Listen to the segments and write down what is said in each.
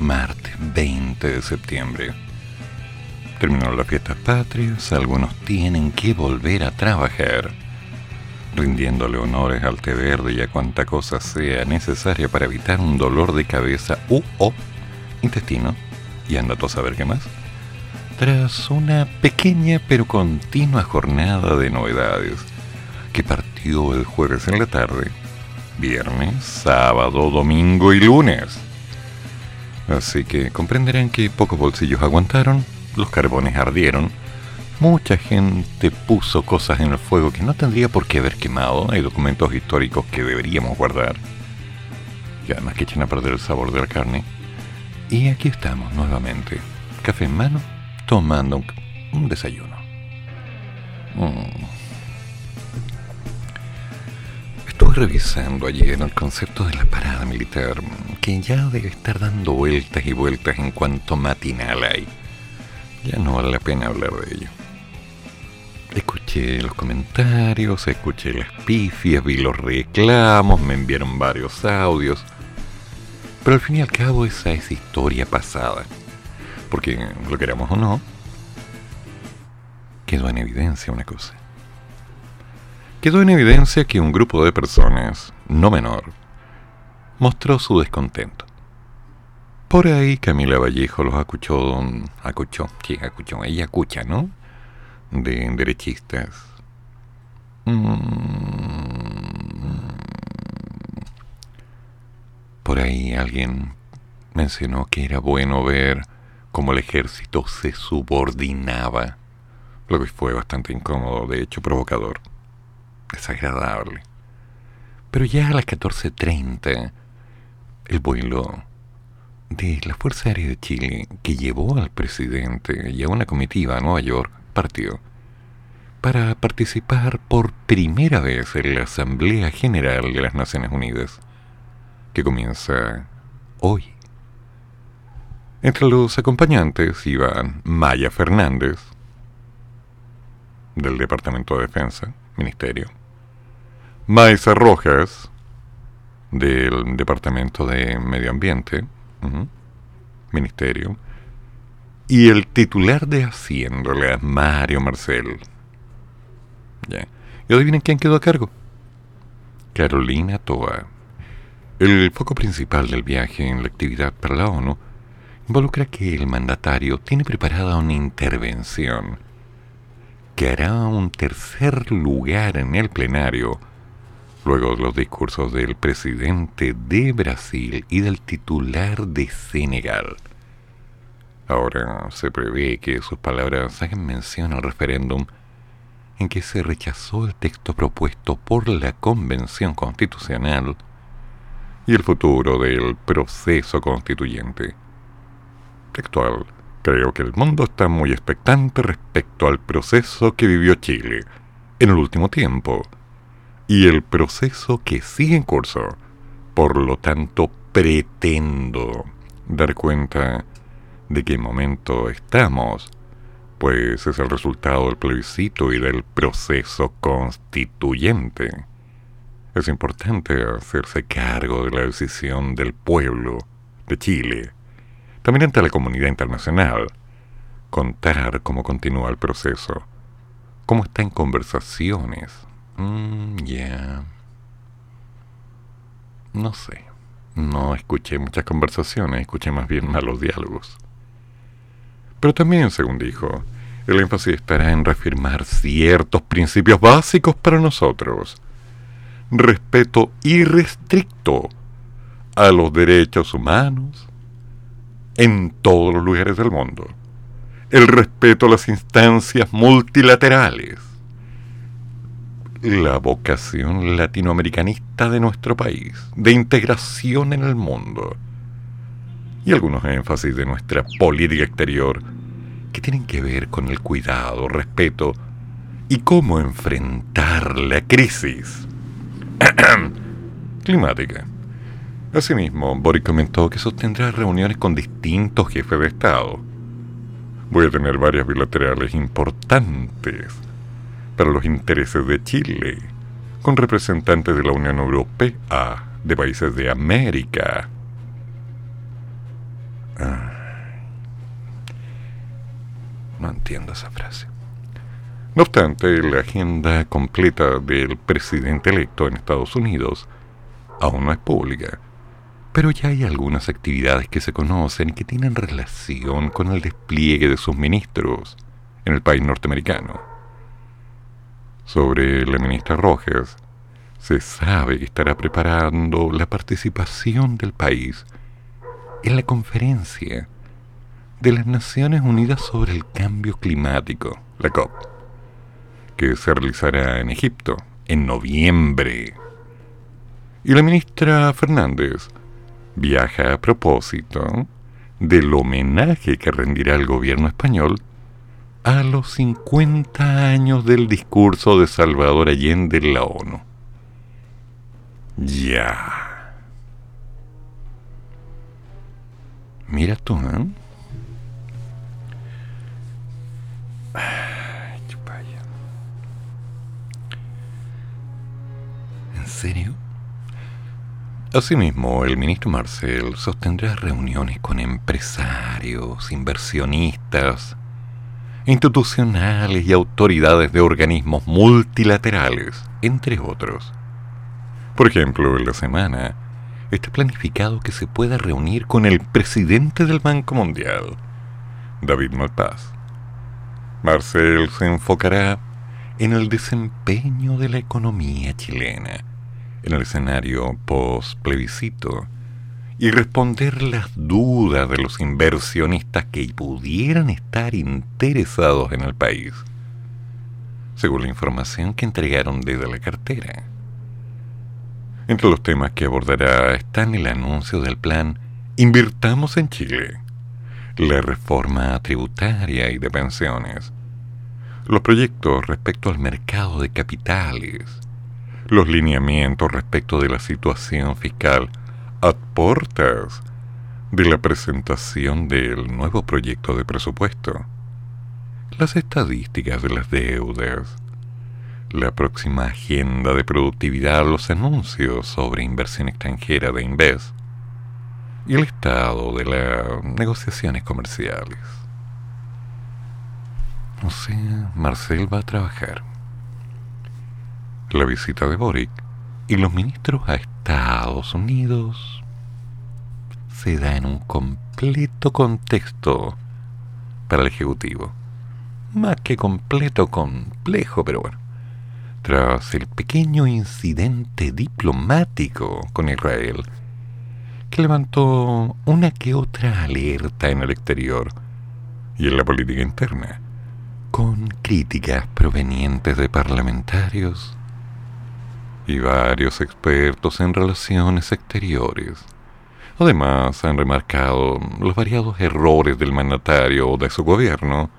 martes 20 de septiembre. Terminó las fiestas patrias, algunos tienen que volver a trabajar, rindiéndole honores al té verde y a cuanta cosa sea necesaria para evitar un dolor de cabeza u o intestino, y anda a saber qué más. Tras una pequeña pero continua jornada de novedades que partió el jueves en la tarde, viernes, sábado, domingo y lunes. Así que comprenderán que pocos bolsillos aguantaron los carbones ardieron, mucha gente puso cosas en el fuego que no tendría por qué haber quemado, hay documentos históricos que deberíamos guardar, y además que echan a perder el sabor de la carne. Y aquí estamos nuevamente, café en mano, tomando un, desayuno. Mm. Revisando ayer el concepto de la parada militar, que ya debe estar dando vueltas y vueltas en cuanto matinal hay. Ya no vale la pena hablar de ello. Escuché los comentarios, escuché las pifias, vi los reclamos, me enviaron varios audios. Pero al fin y al cabo esa es historia pasada. Porque, lo queramos o no, quedó en evidencia una cosa. Quedó en evidencia que un grupo de personas, no menor, mostró su descontento. Por ahí Camila Vallejo los acuchó, acuchó, sí, acuchó, ella acucha, ¿no? De derechistas. Mm. Por ahí alguien mencionó que era bueno ver cómo el ejército se subordinaba, lo que fue bastante incómodo, de hecho provocador, desagradable. Pero ya a las 14.30, el vuelo de la Fuerza Aérea de Chile que llevó al presidente y a una comitiva a Nueva York partió para participar por primera vez en la Asamblea General de las Naciones Unidas, que comienza hoy. Entre los acompañantes iban Maya Fernández, del Departamento de Defensa, Ministerio, Maisa Rojas, del Departamento de Medio Ambiente, Ministerio. Y el titular de Haciéndola, Mario Marcel. ¿Y adivinen quién quedó a cargo? Carolina Toa. El foco principal del viaje en la actividad para la ONU involucra que el mandatario tiene preparada una intervención que hará un tercer lugar en el plenario luego de los discursos del presidente de Brasil y del titular de Senegal. Ahora se prevé que sus palabras hagan mención al referéndum en que se rechazó el texto propuesto por la Convención Constitucional y el futuro del proceso constituyente. Textual, creo que el mundo está muy expectante respecto al proceso que vivió Chile en el último tiempo y el proceso que sigue en curso. Por lo tanto, pretendo dar cuenta de qué momento estamos, pues es el resultado del plebiscito y del proceso constituyente. Es importante hacerse cargo de la decisión del pueblo de Chile, también ante la comunidad internacional, contar cómo continúa el proceso, cómo está en conversaciones, Mm, ya. No sé. No escuché muchas conversaciones, escuché más bien malos diálogos. Pero también, según dijo, el énfasis estará en reafirmar ciertos principios básicos para nosotros. Respeto irrestricto a los derechos humanos en todos los lugares del mundo. El respeto a las instancias multilaterales la vocación latinoamericanista de nuestro país, de integración en el mundo, y algunos énfasis de nuestra política exterior que tienen que ver con el cuidado, respeto y cómo enfrentar la crisis climática. Asimismo, Boric comentó que sostendrá reuniones con distintos jefes de Estado. Voy a tener varias bilaterales importantes para los intereses de Chile, con representantes de la Unión Europea, de países de América. no entiendo esa frase. No obstante, la agenda completa del presidente electo en Estados Unidos aún no es pública, pero ya hay algunas actividades que se conocen y que tienen relación con el despliegue de sus ministros en el país norteamericano. Sobre la ministra Rojas, se sabe que estará preparando la participación del país en la conferencia de las Naciones Unidas sobre el Cambio Climático, la COP, que se realizará en Egipto en noviembre. Y la ministra Fernández viaja a propósito del homenaje que rendirá el gobierno español a los 50 años del discurso de Salvador Allende en la ONU. Ya. Mira tú, ¿eh? ¿En serio? Asimismo, el ministro Marcel sostendrá reuniones con empresarios, inversionistas, institucionales y autoridades de organismos multilaterales, entre otros. Por ejemplo, en la semana está planificado que se pueda reunir con el presidente del Banco Mundial, David Malpass. Marcel se enfocará en el desempeño de la economía chilena en el escenario post-plebiscito y responder las dudas de los inversionistas que pudieran estar interesados en el país, según la información que entregaron desde la cartera. Entre los temas que abordará están el anuncio del plan Invirtamos en Chile, la reforma tributaria y de pensiones, los proyectos respecto al mercado de capitales, los lineamientos respecto de la situación fiscal a portas de la presentación del nuevo proyecto de presupuesto, las estadísticas de las deudas, la próxima agenda de productividad, los anuncios sobre inversión extranjera de Inves. Y el estado de las negociaciones comerciales. O sea, Marcel va a trabajar. La visita de Boric y los ministros a Estados Unidos se da en un completo contexto para el Ejecutivo. Más que completo, complejo, pero bueno. Tras el pequeño incidente diplomático con Israel, que levantó una que otra alerta en el exterior y en la política interna, con críticas provenientes de parlamentarios y varios expertos en relaciones exteriores. Además, han remarcado los variados errores del mandatario o de su gobierno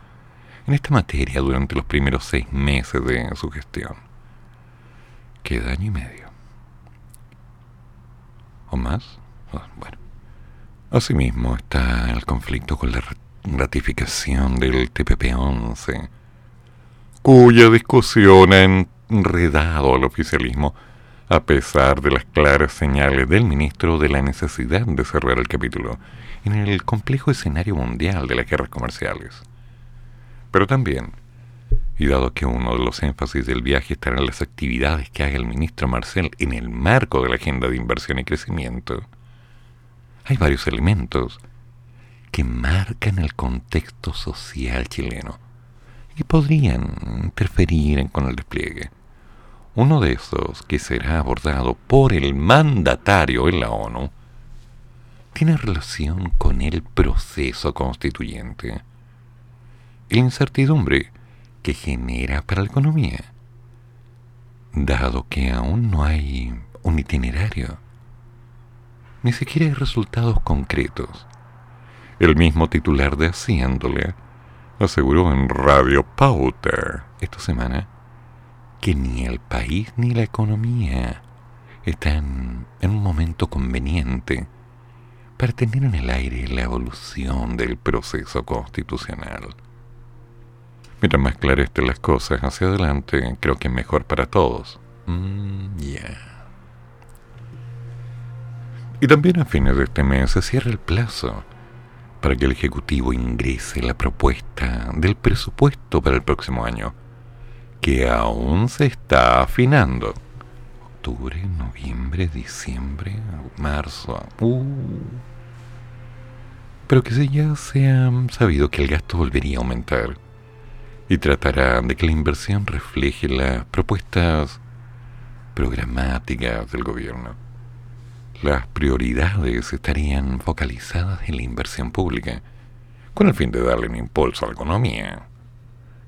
en esta materia durante los primeros seis meses de su gestión. Queda año y medio. ¿O más? Ah, bueno. Asimismo está el conflicto con la ratificación del TPP-11, cuya discusión en enredado al oficialismo, a pesar de las claras señales del ministro de la necesidad de cerrar el capítulo en el complejo escenario mundial de las guerras comerciales. Pero también, y dado que uno de los énfasis del viaje estará en las actividades que haga el ministro Marcel en el marco de la agenda de inversión y crecimiento, hay varios elementos que marcan el contexto social chileno y podrían interferir con el despliegue. Uno de esos, que será abordado por el mandatario en la ONU, tiene relación con el proceso constituyente. La incertidumbre que genera para la economía, dado que aún no hay un itinerario, ni siquiera hay resultados concretos El mismo titular de Haciéndole aseguró en Radio Pauta esta semana que ni el país ni la economía están en un momento conveniente para tener en el aire la evolución del proceso constitucional. Mientras más claras estén las cosas hacia adelante, creo que es mejor para todos. Mm, y también a fines de este mes se cierra el plazo para que el Ejecutivo ingrese la propuesta del presupuesto para el próximo año, que aún se está afinando. Octubre, noviembre, diciembre, marzo. Uh. Pero que ya se ha sabido que el gasto volvería a aumentar y tratará de que la inversión refleje las propuestas programáticas del gobierno las prioridades estarían focalizadas en la inversión pública, con el fin de darle un impulso a la economía,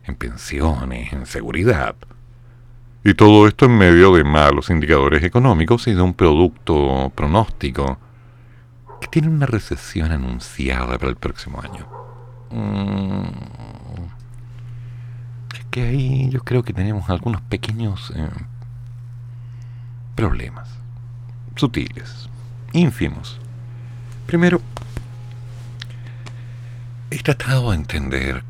en pensiones, en seguridad. Y todo esto en medio de malos indicadores económicos y de un producto pronóstico que tiene una recesión anunciada para el próximo año. Mm. Es que ahí yo creo que tenemos algunos pequeños eh, problemas sutiles, ínfimos. Primero, he tratado de entender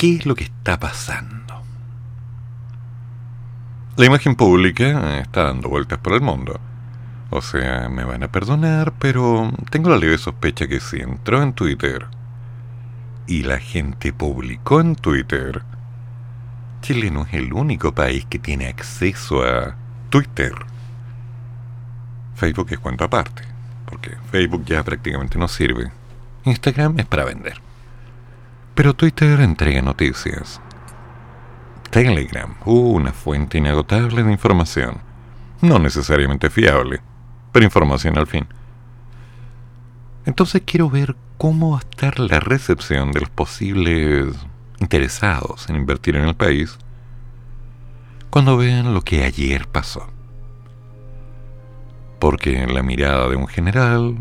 qué es lo que está pasando. La imagen pública está dando vueltas por el mundo. O sea, me van a perdonar, pero tengo la leve sospecha que si entró en Twitter y la gente publicó en Twitter, Chile no es el único país que tiene acceso a Twitter. Facebook es cuenta aparte, porque Facebook ya prácticamente no sirve. Instagram es para vender. Pero Twitter entrega noticias. Telegram, una fuente inagotable de información. No necesariamente fiable, pero información al fin. Entonces quiero ver cómo va a estar la recepción de los posibles interesados en invertir en el país cuando vean lo que ayer pasó porque en la mirada de un general,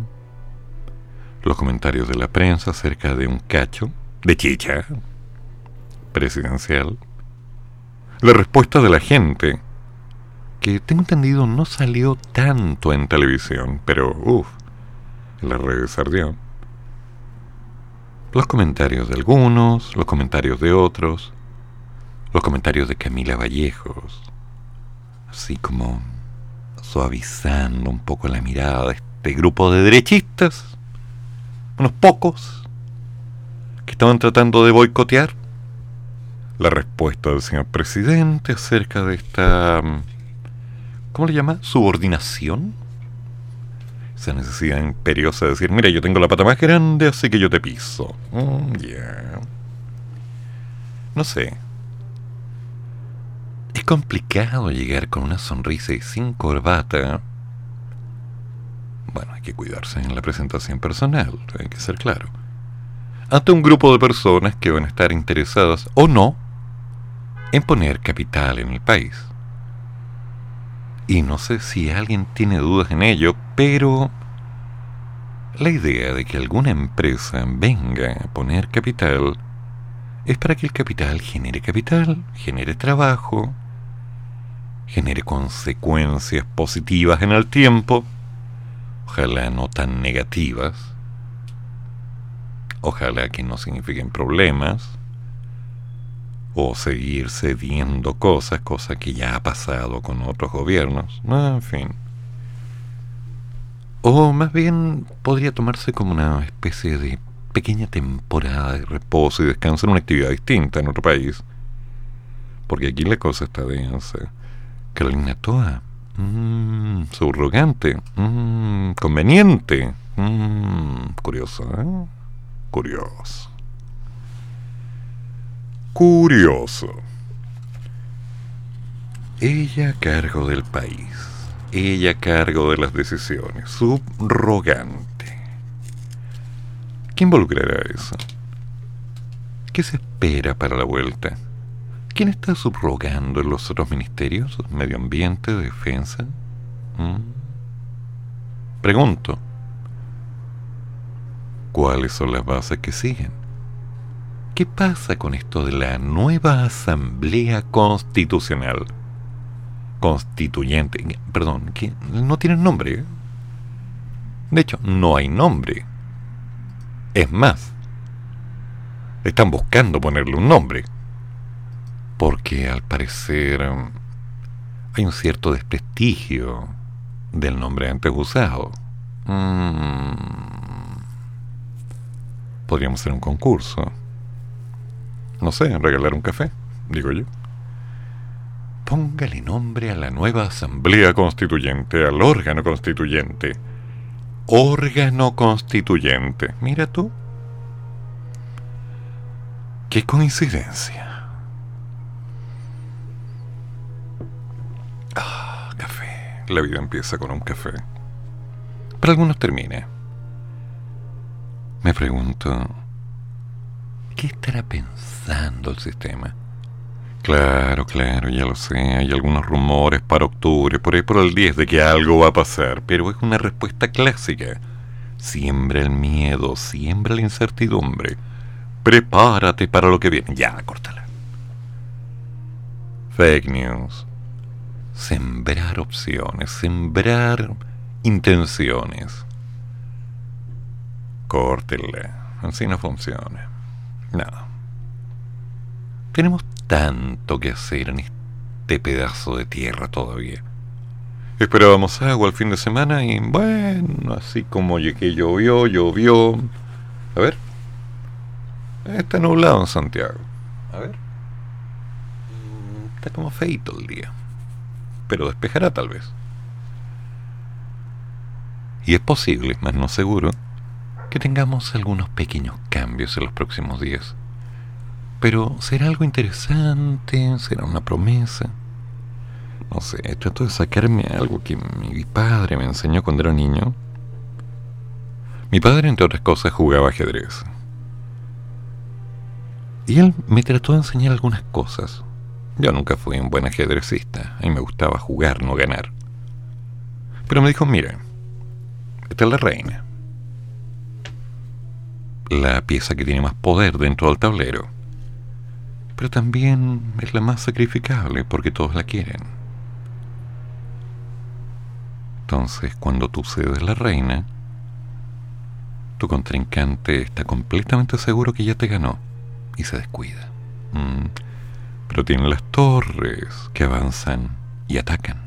los comentarios de la prensa acerca de un cacho de chicha presidencial, la respuesta de la gente, que tengo entendido no salió tanto en televisión, pero uff, en las redes ardió. Los comentarios de algunos, los comentarios de otros, los comentarios de Camila Vallejos, así como suavizando un poco la mirada de este grupo de derechistas, unos pocos, estaban tratando de boicotear la respuesta del señor presidente acerca de esta, ¿cómo le llama? Subordinación. Esa necesidad imperiosa de decir, mira, yo tengo la pata más grande, así que yo te piso. Mm, no sé, es complicado llegar con una sonrisa y sin corbata. Bueno, hay que cuidarse en la presentación personal, hay que ser claro. Ante un grupo de personas que van a estar interesadas o no en poner capital en el país. Y no sé si alguien tiene dudas en ello, pero la idea de que alguna empresa venga a poner capital es para que el capital genere capital, genere trabajo, genere consecuencias positivas en el tiempo, ojalá no tan negativas, ojalá que no signifiquen problemas, o seguir cediendo cosas, cosa que ya ha pasado con otros gobiernos, en fin. O más bien podría tomarse como una especie de pequeña temporada de reposo y descanso en una actividad distinta en otro país. Porque aquí la cosa está densa. Carolina Toa, mmm, subrogante, mmm, conveniente, mmm, curioso, ¿eh? Curioso. Curioso. Ella a cargo del país, ella a cargo de las decisiones, subrogante. ¿Qué involucrará eso? ¿Qué se espera para la vuelta? ¿Quién está subrogando en los otros ministerios? ¿Medio ambiente, defensa? ¿Mm? Pregunto. Cuáles son las bases que siguen. ¿Qué pasa con esto de la nueva Asamblea Constitucional? Constituyente, perdón, que no tiene nombre. ¿eh? De hecho, no hay nombre. Es más, están buscando ponerle un nombre. Porque al parecer hay un cierto desprestigio del nombre antes usado. Mm. Podríamos hacer un concurso no sé, regalar un café, digo yo. Póngale nombre a la nueva Asamblea Constituyente, al órgano constituyente. Órgano constituyente. Mira tú. Qué coincidencia. Ah, café. La vida empieza con un café. Para algunos termina. Me pregunto, ¿qué estará pensando el sistema? Claro, claro, ya lo sé, hay algunos rumores para octubre, por ahí por el 10 de que algo va a pasar, pero es una respuesta clásica. Siembra el miedo, siembra la incertidumbre. Prepárate para lo que viene. Ya, córtala. Fake news. Sembrar opciones, sembrar intenciones. Córtela. Así no funciona. No. Tenemos tanto que hacer en este pedazo de tierra todavía. Esperábamos agua el fin de semana y bueno, así como que llovió, llovió. A ver. Está nublado en Santiago. A ver. Está como feito el día. Pero despejará tal vez. Y es posible, más no seguro, que tengamos algunos pequeños cambios en los próximos días. Pero será algo interesante, será una promesa. No sé, trato de sacarme algo que mi padre me enseñó cuando era niño. Mi padre, entre otras cosas, jugaba ajedrez. Y él me trató de enseñar algunas cosas. Yo nunca fui un buen ajedrecista. A mí me gustaba jugar, no ganar. Pero me dijo, mira, esta es la reina la pieza que tiene más poder dentro del tablero. Pero también es la más sacrificable porque todos la quieren. Entonces, cuando tú cedes la reina, tu contrincante está completamente seguro que ya te ganó y se descuida. Mm. Pero tiene las torres que avanzan y atacan.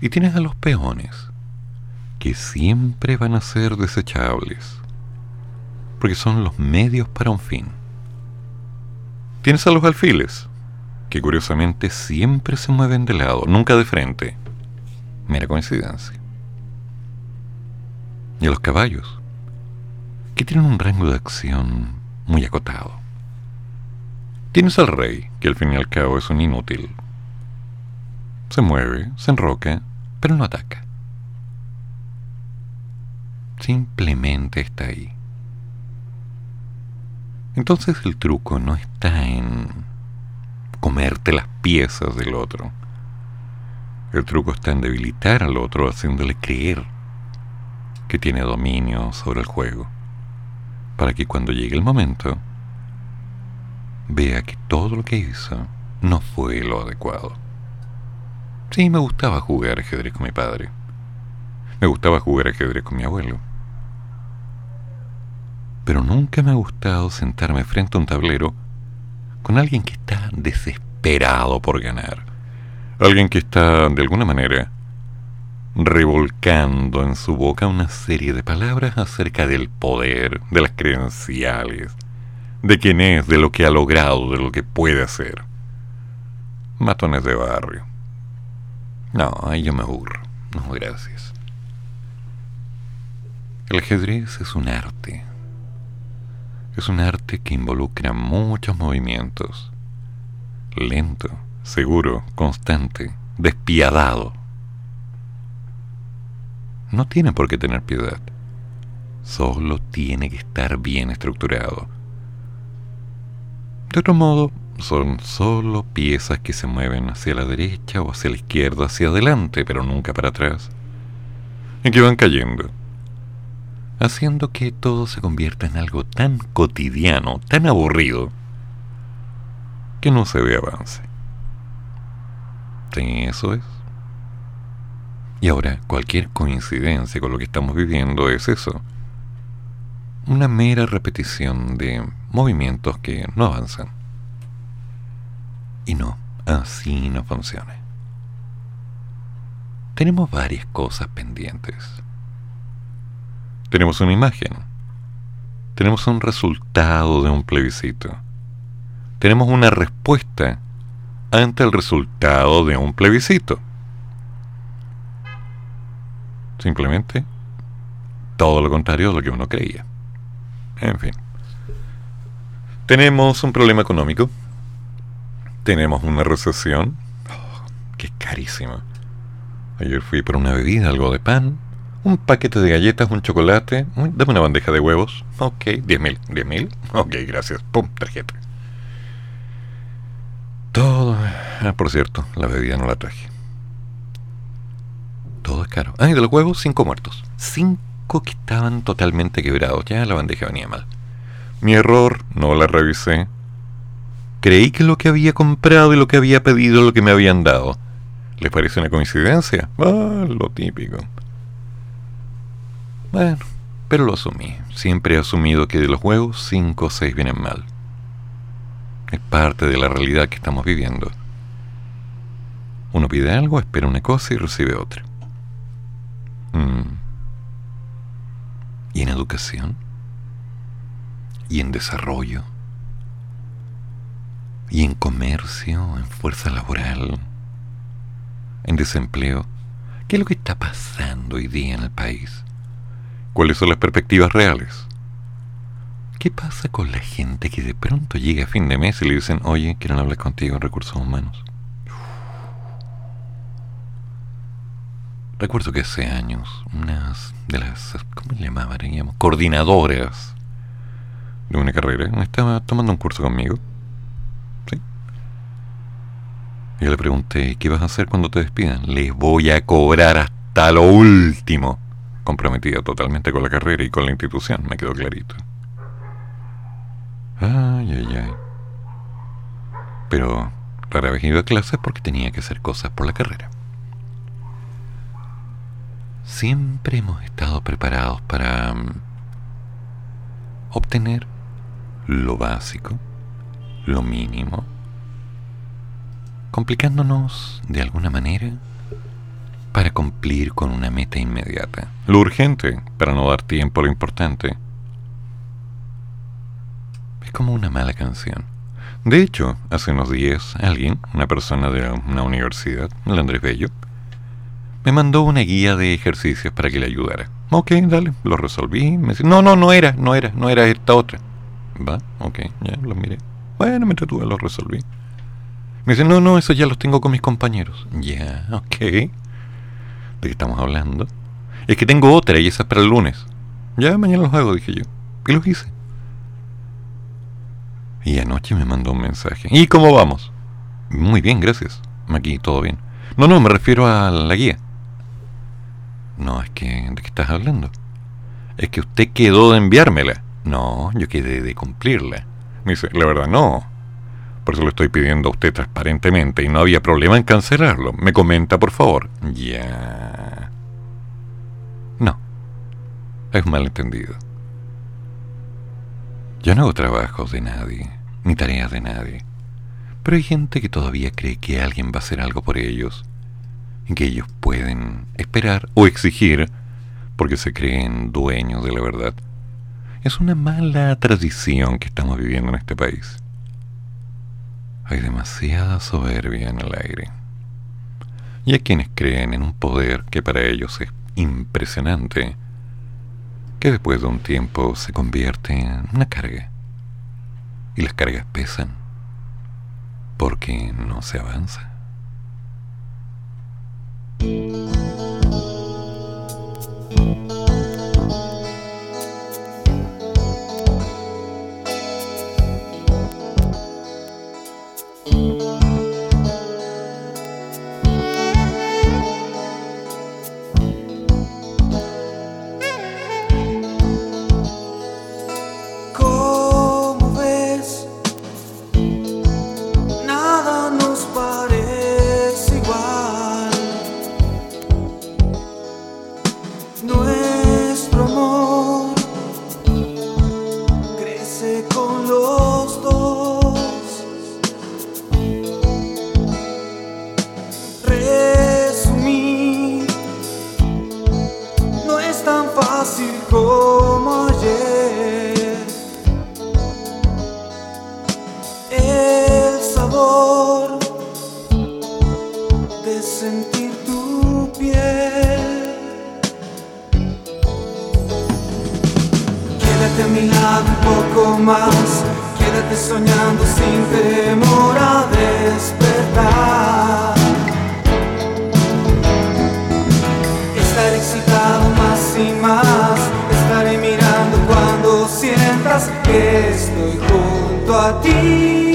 Y tienes a los peones, que siempre van a ser desechables porque son los medios para un fin. Tienes a los alfiles, que curiosamente siempre se mueven de lado, nunca de frente. Mera coincidencia. Y a los caballos, que tienen un rango de acción muy acotado. Tienes al rey, que al fin y al cabo es un inútil. Se mueve, se enroca, pero no ataca. Simplemente está ahí. Entonces el truco no está en comerte las piezas del otro. El truco está en debilitar al otro haciéndole creer que tiene dominio sobre el juego, para que cuando llegue el momento vea que todo lo que hizo no fue lo adecuado. Sí, me gustaba jugar ajedrez con mi padre. Me gustaba jugar ajedrez con mi abuelo pero nunca me ha gustado sentarme frente a un tablero con alguien que está desesperado por ganar. Alguien que está, de alguna manera, revolcando en su boca una serie de palabras acerca del poder, de las credenciales, de quién es, de lo que ha logrado, de lo que puede hacer. Matones de barrio. No, ahí yo me aburro. No, gracias. El ajedrez es un arte, es un arte que involucra muchos movimientos. Lento, seguro, constante, despiadado. No tiene por qué tener piedad. Solo tiene que estar bien estructurado. De otro modo, son solo piezas que se mueven hacia la derecha o hacia la izquierda, hacia adelante, pero nunca para atrás. Y que van cayendo haciendo que todo se convierta en algo tan cotidiano, tan aburrido, que no se ve avance. Eso es. Y ahora, cualquier coincidencia con lo que estamos viviendo es eso. Una mera repetición de movimientos que no avanzan. Y no, así no funciona. Tenemos varias cosas pendientes. Tenemos una imagen. Tenemos un resultado de un plebiscito. Tenemos una respuesta ante el resultado de un plebiscito. Simplemente todo lo contrario de lo que uno creía. En fin. Tenemos un problema económico. Tenemos una recesión. Oh, que es carísima. Ayer fui por una bebida, algo de pan, un paquete de galletas, un chocolate. dame una bandeja de huevos. Ok, 10 mil. ¿10 mil? Ok, gracias. Pum, tarjeta. Todo. Ah, por cierto, la bebida no la traje. Todo es caro. Ah, y de los huevos, cinco muertos. Cinco que estaban totalmente quebrados. Ya la bandeja venía mal. Mi error, no la revisé. Creí que lo que había comprado y lo que había pedido lo que me habían dado. ¿Les parece una coincidencia? Ah, lo típico. Bueno, pero lo asumí. Siempre he asumido que de los huevos, cinco o seis vienen mal. Es parte de la realidad que estamos viviendo. Uno pide algo, espera una cosa y recibe otra. Mm. ¿Y en educación? ¿Y en desarrollo? ¿Y en comercio? ¿En fuerza laboral? ¿En desempleo? ¿Qué es lo que está pasando hoy día en el país? ¿Cuáles son las perspectivas reales? ¿Qué pasa con la gente que de pronto llega a fin de mes y le dicen, oye, quieren hablar contigo en recursos humanos? Recuerdo que hace años, unas de las, ¿cómo le llamaban? Coordinadoras de una carrera, estaba tomando un curso conmigo. Y yo le pregunté, ¿qué vas a hacer cuando te despidan? Les voy a cobrar hasta lo último comprometida totalmente con la carrera y con la institución, me quedó clarito. Ay, ay, ay. Pero rara vez ido a clases porque tenía que hacer cosas por la carrera. Siempre hemos estado preparados para mm, obtener lo básico, lo mínimo, complicándonos de alguna manera para cumplir con una meta inmediata. Lo urgente para no dar tiempo a lo importante. Es como una mala canción. De hecho, hace unos días alguien, una persona de una universidad, el Andrés Bello, me mandó una guía de ejercicios para que le ayudara. Ok, dale, lo resolví. Me dice, no, no, no era, no era, no era esta otra. Va, ok, ya lo miré. Bueno, me entretuve, lo resolví. Me dice, no, no, eso ya los tengo con mis compañeros. Ya, ok que estamos hablando, es que tengo otra y esa es para el lunes. Ya mañana los hago, dije yo. Y los hice. Y anoche me mandó un mensaje. ¿Y cómo vamos? Muy bien, gracias. Aquí todo bien. No, no, me refiero a la guía. No, es que... ¿De qué estás hablando? Es que usted quedó de enviármela. No, yo quedé de cumplirla. Me dice, la verdad no. Por eso lo estoy pidiendo a usted transparentemente y no había problema en cancelarlo. Me comenta, por favor. Ya. Es malentendido. Yo no hago trabajos de nadie, ni tareas de nadie. Pero hay gente que todavía cree que alguien va a hacer algo por ellos y que ellos pueden esperar o exigir porque se creen dueños de la verdad. Es una mala tradición que estamos viviendo en este país. Hay demasiada soberbia en el aire. Y hay quienes creen en un poder que para ellos es impresionante, que después de un tiempo se convierte en una carga. Y las cargas pesan, porque no se avanza. Quédate soñando sin temor a despertar. Estaré excitado más y más, estaré mirando cuando sientas que estoy junto a ti.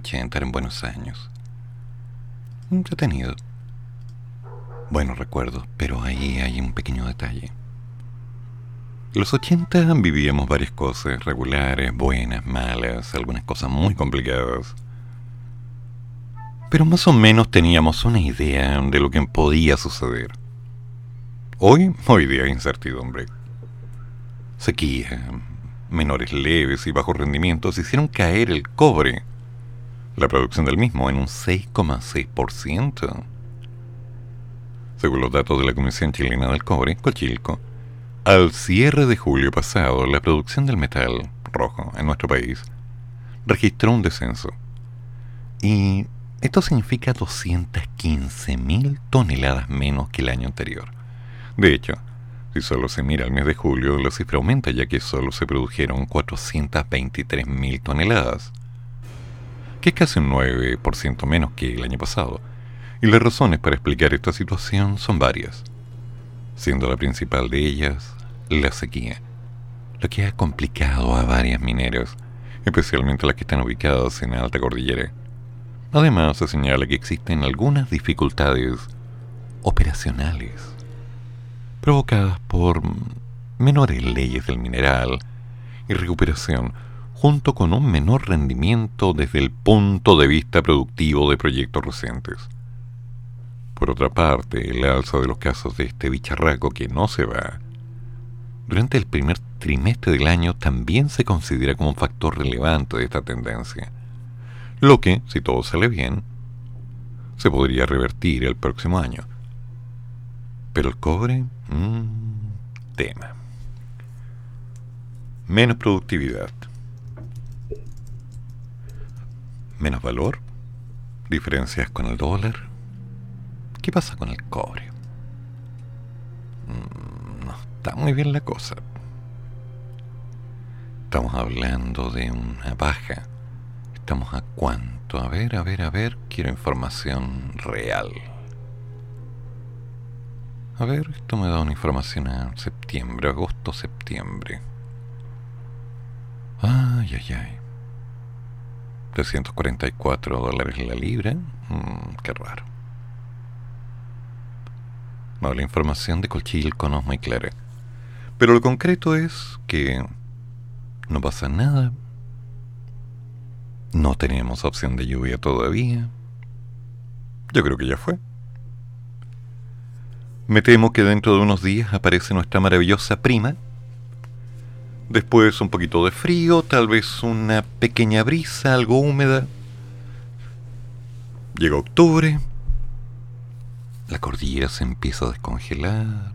80, eran buenos años. Entretenido. Buenos recuerdos, pero ahí hay un pequeño detalle. Los 80 vivíamos varias cosas, regulares, buenas, malas, algunas cosas muy complicadas. Pero más o menos teníamos una idea de lo que podía suceder. Hoy, hoy día hay incertidumbre. Sequía, menores leves y bajos rendimientos hicieron caer el cobre la producción del mismo en un 6,6%. Según los datos de la Comisión Chilena del Cobre, Cochilco, al cierre de julio pasado, la producción del metal rojo en nuestro país registró un descenso. Y esto significa 215.000 toneladas menos que el año anterior. De hecho, si solo se mira el mes de julio, la cifra aumenta ya que solo se produjeron 423.000 toneladas que es casi un 9% menos que el año pasado, y las razones para explicar esta situación son varias, siendo la principal de ellas la sequía. lo que ha complicado a varias mineras, especialmente las que están ubicadas en alta cordillera. Además, se señala que existen algunas dificultades operacionales provocadas por menores leyes del mineral y recuperación, junto con un menor rendimiento desde el punto de vista productivo de proyectos recientes. Por otra parte, el alza de los casos de este bicharraco que no se va durante el primer trimestre del año también se considera como un factor relevante de esta tendencia lo que, si todo sale bien, se podría revertir el próximo año. Pero el cobre, mmm, tema. Menos productividad. Menos valor. Diferencias con el dólar. ¿Qué pasa con el cobre? Mm, no está muy bien la cosa. Estamos hablando de una baja ¿Estamos a cuánto? A ver, a ver, a ver. Quiero información real. A ver, esto me da una información a septiembre, agosto, septiembre. Ay, ay, ay. 344 dólares la libra. Mm, qué raro. No, la información de Colchilco no es muy clara. Pero lo concreto es que no pasa nada no tenemos opción de lluvia todavía. Yo creo que ya fue. Me temo que dentro de unos días aparece nuestra maravillosa prima. Después un poquito de frío, tal vez una pequeña brisa, algo húmeda. Llega octubre. La cordillera se empieza a descongelar.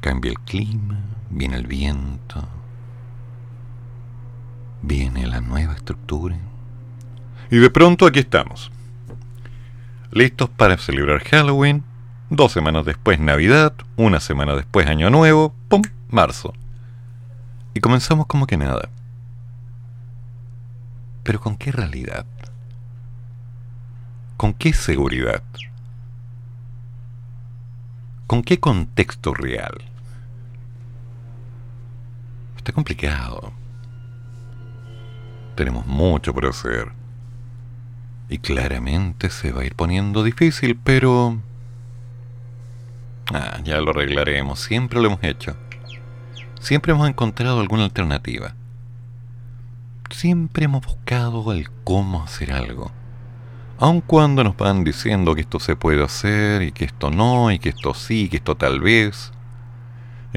Cambia el clima, viene el viento viene la nueva estructura. Y de pronto aquí estamos. Listos para celebrar Halloween. Dos semanas después Navidad. Una semana después Año Nuevo. ¡Pum! Marzo. Y comenzamos como que nada. Pero ¿con qué realidad? ¿Con qué seguridad? ¿Con qué contexto real? Está complicado. Tenemos mucho por hacer. Y claramente se va a ir poniendo difícil, pero... Ah, ya lo arreglaremos. Siempre lo hemos hecho. Siempre hemos encontrado alguna alternativa. Siempre hemos buscado el cómo hacer algo. Aun cuando nos van diciendo que esto se puede hacer y que esto no, y que esto sí, que esto tal vez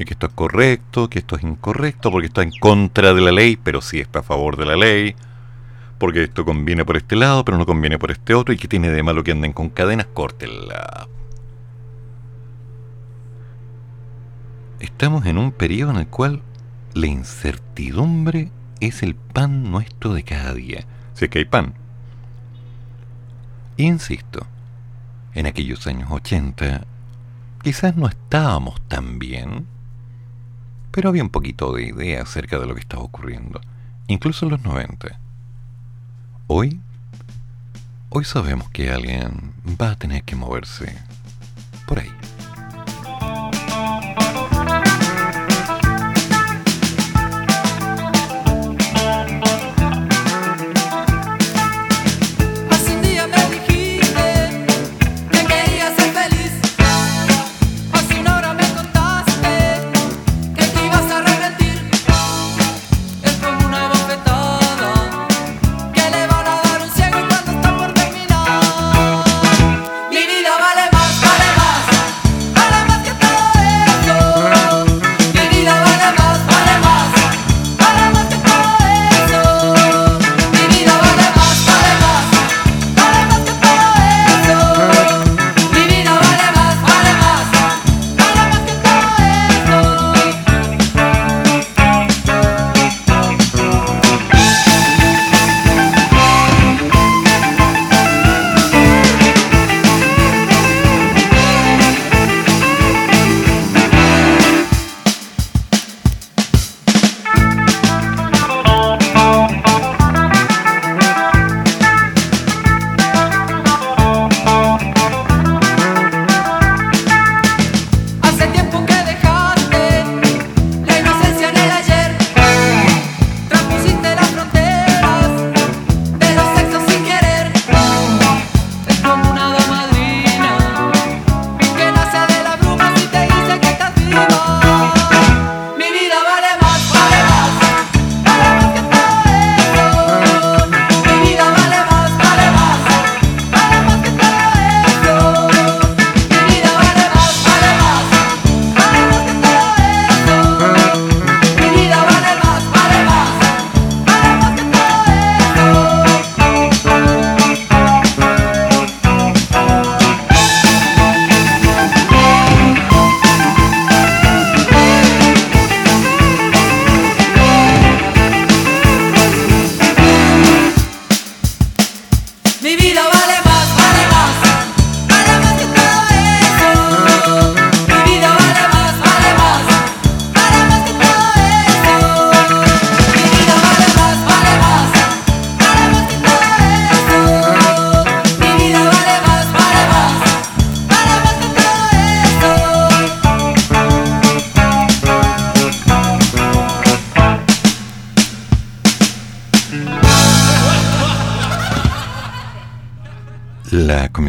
que esto es correcto, que esto es incorrecto, porque está en contra de la ley, pero sí está a favor de la ley, porque esto conviene por este lado, pero no conviene por este otro, y que tiene de malo que anden con cadenas, córtenla. Estamos en un periodo en el cual la incertidumbre es el pan nuestro de cada día, si es que hay pan. insisto, en aquellos años 80 quizás no estábamos tan bien, pero había un poquito de idea acerca de lo que estaba ocurriendo, incluso en los 90. Hoy, hoy sabemos que alguien va a tener que moverse por ahí.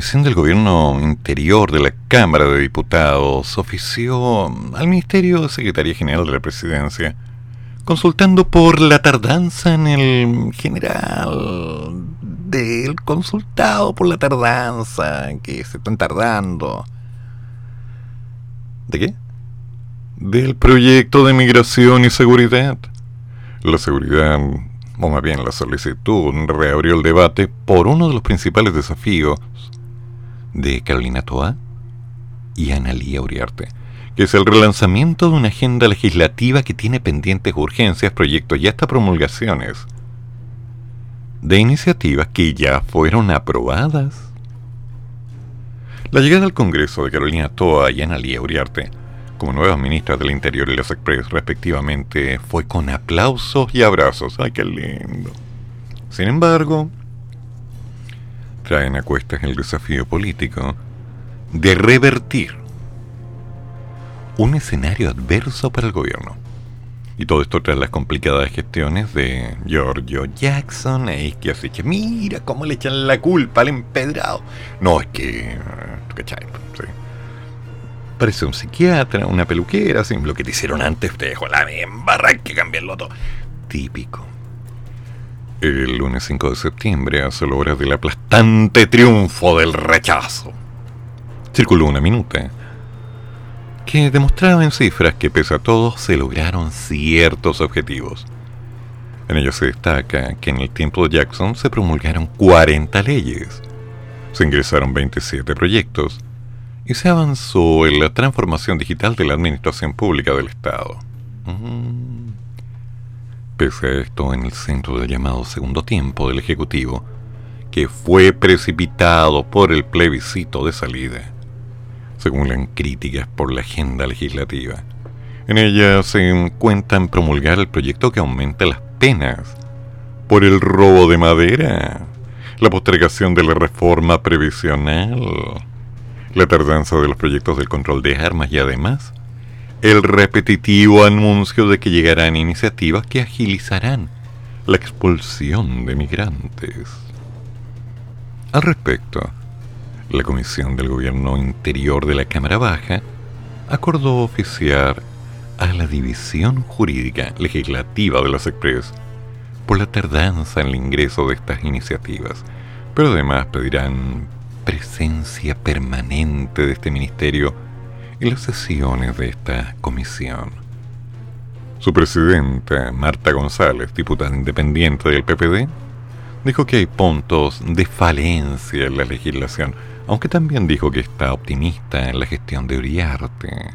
Comisión del Gobierno Interior de la Cámara de Diputados ofició al Ministerio de Secretaría General de la Presidencia consultando por la tardanza en el general del consultado por la tardanza que se están tardando. ¿De qué? Del proyecto de migración y seguridad. La seguridad o más bien la solicitud, reabrió el debate por uno de los principales desafíos de Carolina Toa y Analía Uriarte, que es el relanzamiento de una agenda legislativa que tiene pendientes urgencias, proyectos y hasta promulgaciones de iniciativas que ya fueron aprobadas. La llegada al Congreso de Carolina Toa y Analía Uriarte como nuevas ministras del Interior y los Express respectivamente, fue con aplausos y abrazos. ¡Ay, qué lindo! Sin embargo, traen a cuestas el desafío político de revertir un escenario adverso para el gobierno. Y todo esto tras las complicadas gestiones de Giorgio Jackson e que así que mira cómo le echan la culpa al empedrado. No, es que... ¿Cachai? Sí parece un psiquiatra, una peluquera, así, lo que te hicieron antes te dejó la barra, hay que cambiarlo todo. Típico. El lunes 5 de septiembre, a solo horas del aplastante triunfo del rechazo, circuló una minuta que demostraba en cifras que pese a todo se lograron ciertos objetivos. En ello se destaca que en el tiempo de Jackson se promulgaron 40 leyes, se ingresaron 27 proyectos, y se avanzó en la transformación digital de la administración pública del Estado. Mm. Pese a esto, en el centro del llamado segundo tiempo del Ejecutivo, que fue precipitado por el plebiscito de salida, según las críticas por la agenda legislativa. En ella se encuentran promulgar el proyecto que aumenta las penas por el robo de madera, la postergación de la reforma previsional, la tardanza de los proyectos del control de armas y además el repetitivo anuncio de que llegarán iniciativas que agilizarán la expulsión de migrantes. Al respecto, la Comisión del Gobierno Interior de la Cámara Baja acordó oficiar a la División Jurídica Legislativa de las Express por la tardanza en el ingreso de estas iniciativas, pero además pedirán presencia permanente de este ministerio en las sesiones de esta comisión. Su presidenta, Marta González, diputada independiente del PPD, dijo que hay puntos de falencia en la legislación, aunque también dijo que está optimista en la gestión de Uriarte.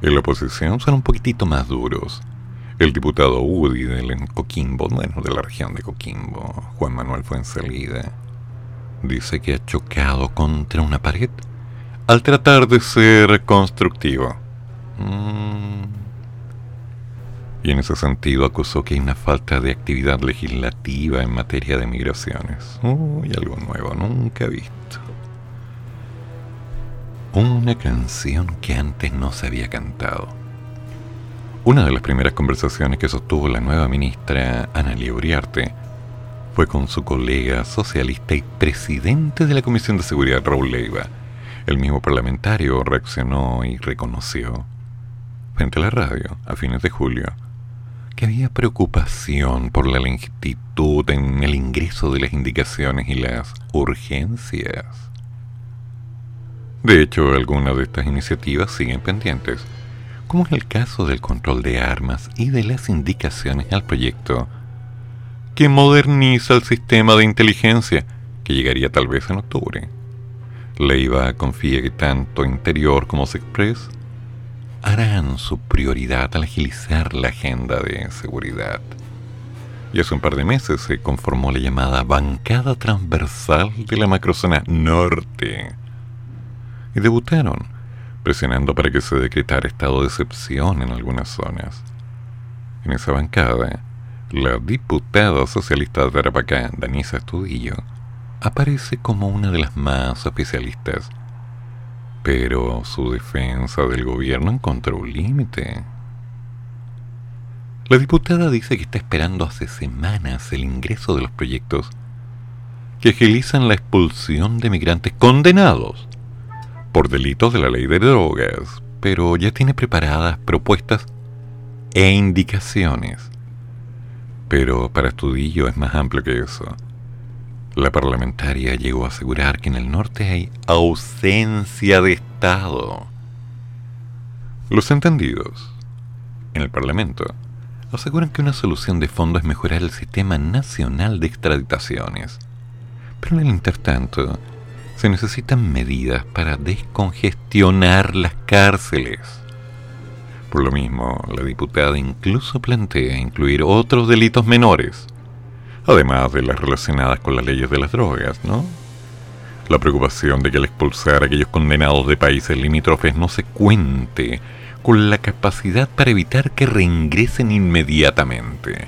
En la oposición son un poquitito más duros. El diputado Udi del Coquimbo, bueno, de la región de Coquimbo, Juan Manuel Fuensalida, dice que ha chocado contra una pared al tratar de ser constructivo. Mm. Y en ese sentido acusó que hay una falta de actividad legislativa en materia de migraciones. Uy, algo nuevo, nunca visto. Una canción que antes no se había cantado. Una de las primeras conversaciones que sostuvo la nueva ministra Ana Uriarte fue con su colega socialista y presidente de la Comisión de Seguridad, Raúl Leiva. El mismo parlamentario reaccionó y reconoció, frente a la radio, a fines de julio, que había preocupación por la lentitud en el ingreso de las indicaciones y las urgencias. De hecho, algunas de estas iniciativas siguen pendientes, como es el caso del control de armas y de las indicaciones al proyecto que moderniza el sistema de inteligencia, que llegaría tal vez en octubre. Leiva confía que tanto Interior como Sexpress harán su prioridad al agilizar la agenda de seguridad. Y hace un par de meses se conformó la llamada Bancada Transversal de la Macrozona Norte. Y debutaron, presionando para que se decretara estado de excepción en algunas zonas. En esa bancada, la diputada socialista de Tarapacá, Danisa Estudillo, aparece como una de las más oficialistas, pero su defensa del gobierno encontró un límite. La diputada dice que está esperando hace semanas el ingreso de los proyectos que agilizan la expulsión de migrantes condenados por delitos de la ley de drogas, pero ya tiene preparadas propuestas e indicaciones. Pero para Estudillo es más amplio que eso. La parlamentaria llegó a asegurar que en el norte hay ausencia de Estado. Los entendidos en el Parlamento aseguran que una solución de fondo es mejorar el sistema nacional de extraditaciones. Pero en el intertanto, se necesitan medidas para descongestionar las cárceles. Por lo mismo, la diputada incluso plantea incluir otros delitos menores, además de las relacionadas con las leyes de las drogas, ¿no? La preocupación de que al expulsar a aquellos condenados de países limítrofes no se cuente con la capacidad para evitar que reingresen inmediatamente.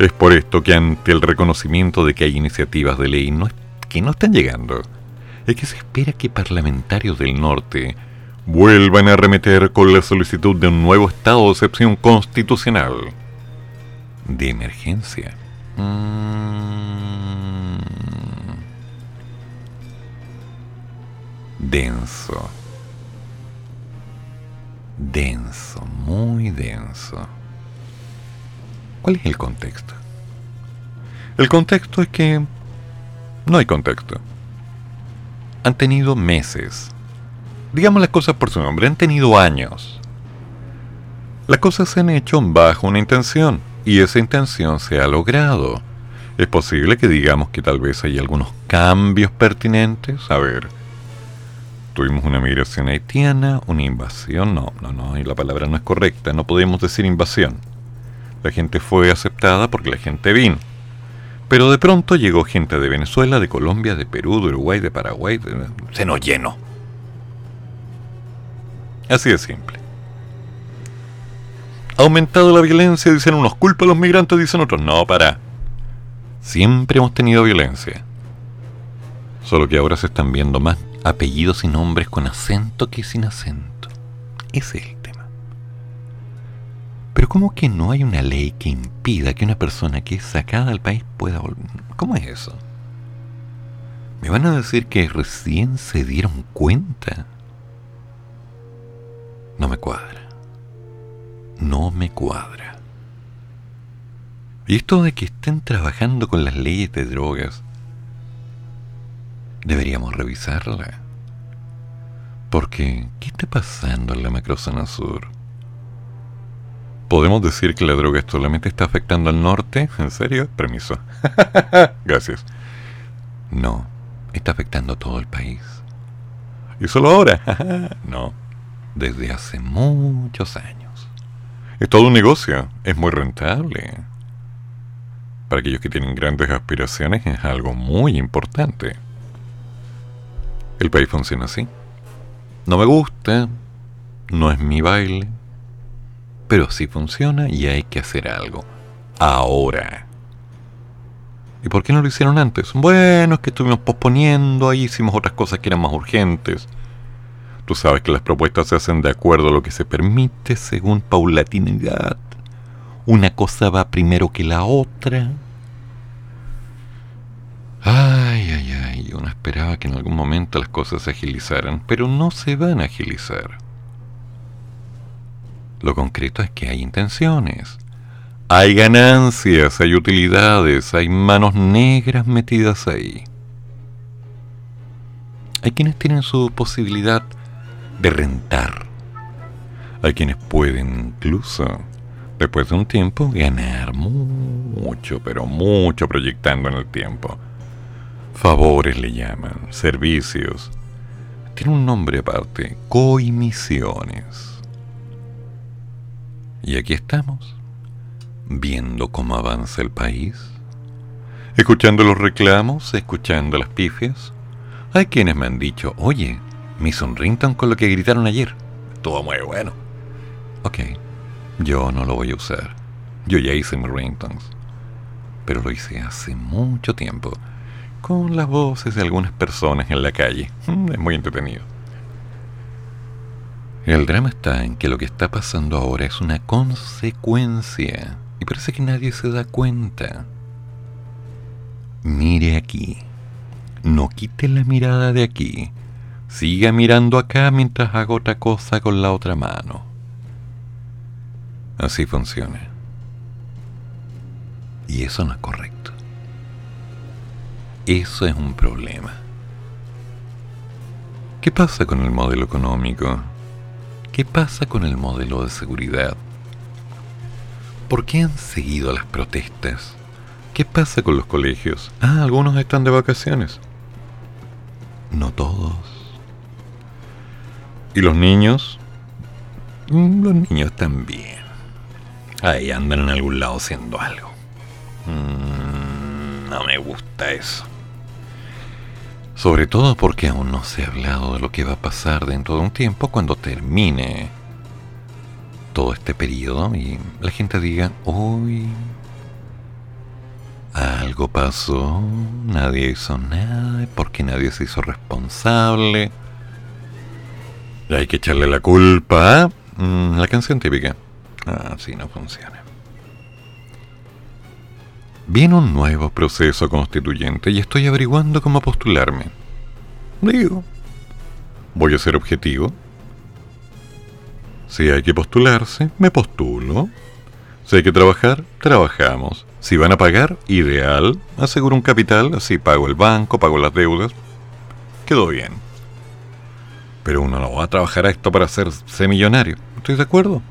Es por esto que ante el reconocimiento de que hay iniciativas de ley que no están llegando, es que se espera que parlamentarios del norte vuelvan a remeter con la solicitud de un nuevo estado de excepción constitucional de emergencia. Mm. Denso denso, muy denso. ¿Cuál es el contexto? El contexto es que no hay contexto. Han tenido meses. Digamos las cosas por su nombre, han tenido años. Las cosas se han hecho bajo una intención y esa intención se ha logrado. Es posible que digamos que tal vez hay algunos cambios pertinentes. A ver, tuvimos una migración haitiana, una invasión, no, no, no, y la palabra no es correcta, no podemos decir invasión. La gente fue aceptada porque la gente vino. Pero de pronto llegó gente de Venezuela, de Colombia, de Perú, de Uruguay, de Paraguay, se nos llenó. Así de simple. Ha aumentado la violencia, dicen unos, culpa a los migrantes, dicen otros, no, para. Siempre hemos tenido violencia. Solo que ahora se están viendo más apellidos y nombres con acento que sin acento. Ese es el tema. Pero ¿cómo que no hay una ley que impida que una persona que es sacada del país pueda volver? ¿Cómo es eso? ¿Me van a decir que recién se dieron cuenta? No me cuadra. No me cuadra. Y esto de que estén trabajando con las leyes de drogas deberíamos revisarla. Porque, ¿qué está pasando en la macrozona sur? ¿Podemos decir que la droga solamente está afectando al norte? ¿En serio? Permiso. Gracias. No, está afectando a todo el país. ¿Y solo ahora? no, desde hace muchos años. Es todo un negocio, es muy rentable. Para aquellos que tienen grandes aspiraciones es algo muy importante. El país funciona así. No me gusta, no es mi baile, pero sí funciona y hay que hacer algo. Ahora. ¿Y por qué no lo hicieron antes? Bueno, es que estuvimos posponiendo, ahí hicimos otras cosas que eran más urgentes. Tú sabes que las propuestas se hacen de acuerdo a lo que se permite según paulatinidad. Una cosa va primero que la otra. Ay, ay, ay, uno esperaba que en algún momento las cosas se agilizaran, pero no se van a agilizar. Lo concreto es que hay intenciones, hay ganancias, hay utilidades, hay manos negras metidas ahí. Hay quienes tienen su posibilidad de rentar. Hay quienes pueden incluso, después de un tiempo, ganar mucho, pero mucho proyectando en el tiempo Favores le llaman, servicios. Tiene un nombre aparte, coimisiones. Y aquí estamos, viendo cómo avanza el país, escuchando los reclamos, escuchando las pifias. Hay quienes me han dicho, oye, me hizo un ringtone con lo que gritaron ayer. Estuvo muy bueno. Ok, yo no lo voy a usar. Yo ya hice mis ringtones. Pero lo hice hace mucho tiempo con las voces de algunas personas en la calle. Mm, es muy entretenido. El drama está en que lo que está pasando ahora es una consecuencia y parece que nadie se da cuenta. mire aquí. No quite la mirada de aquí. Siga mirando acá mientras hago otra cosa con la otra mano. Así funciona. Y eso no es correcto. Eso es un problema. ¿Qué pasa con el modelo económico? ¿Qué pasa con el modelo de seguridad? ¿Por qué han seguido las protestas? ¿Qué pasa con los colegios? Ah, algunos están de vacaciones. No todos. ¿Y los niños? Mm, los niños también. Ahí andan en algún lado haciendo algo. Mm, no me gusta eso. Sobre todo porque aún no se ha hablado de lo que va a pasar dentro de un tiempo cuando termine todo este periodo y la gente diga, uy, algo pasó, nadie hizo nada, porque nadie se hizo responsable. Hay que echarle la culpa a mm, la canción típica. Así no funciona. Viene un nuevo proceso constituyente y estoy averiguando cómo postularme. Digo, voy a ser objetivo. Si hay que postularse, me postulo. Si hay que trabajar, trabajamos. Si van a pagar, ideal. Aseguro un capital, así pago el banco, pago las deudas. Quedó bien. Pero uno no va a trabajar a esto para hacerse millonario. ¿Estoy de acuerdo?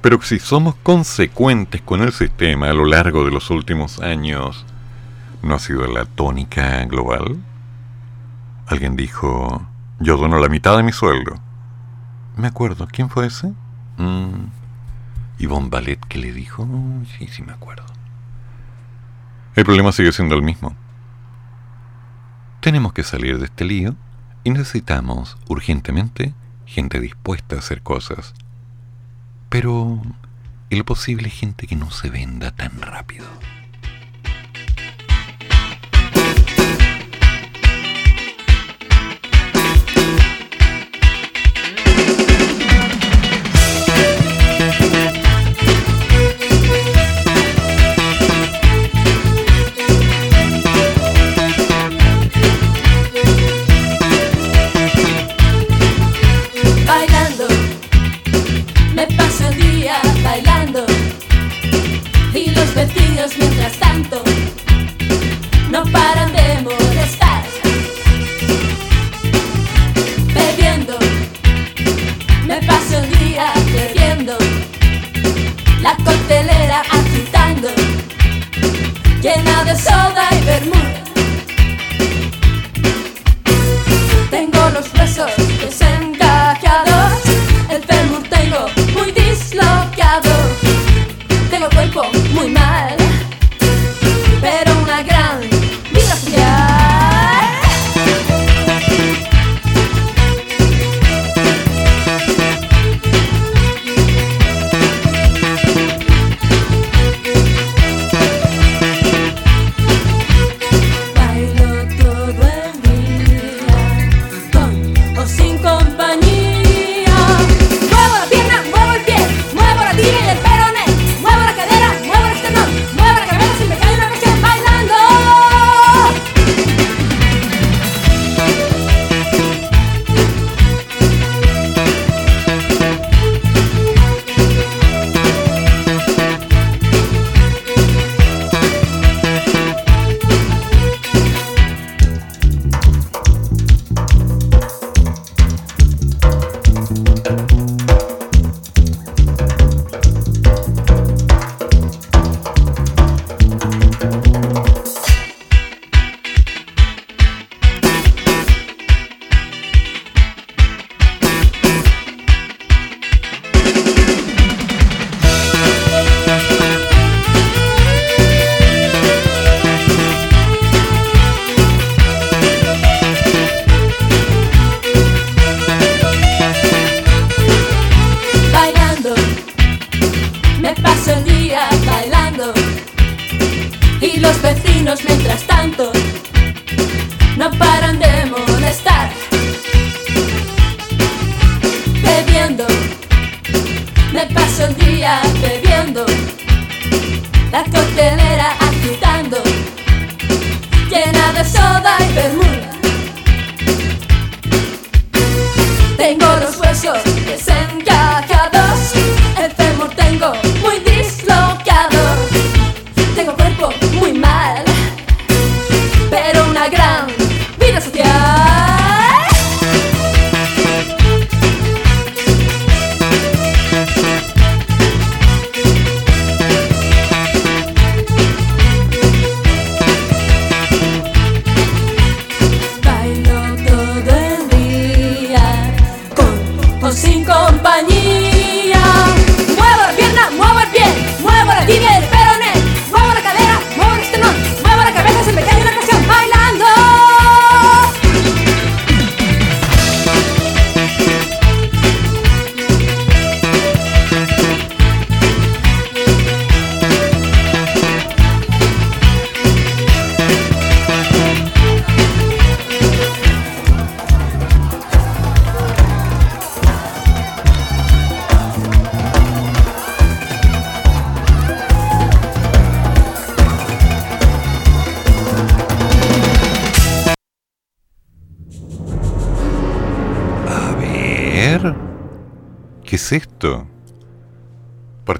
Pero si somos consecuentes con el sistema a lo largo de los últimos años, ¿no ha sido la tónica global? Alguien dijo, yo dono la mitad de mi sueldo. Me acuerdo, ¿quién fue ese? Mm, Yvonne Ballet que le dijo, sí, sí me acuerdo. El problema sigue siendo el mismo. Tenemos que salir de este lío y necesitamos urgentemente gente dispuesta a hacer cosas. Pero, ¿y lo posible gente que no se venda tan rápido?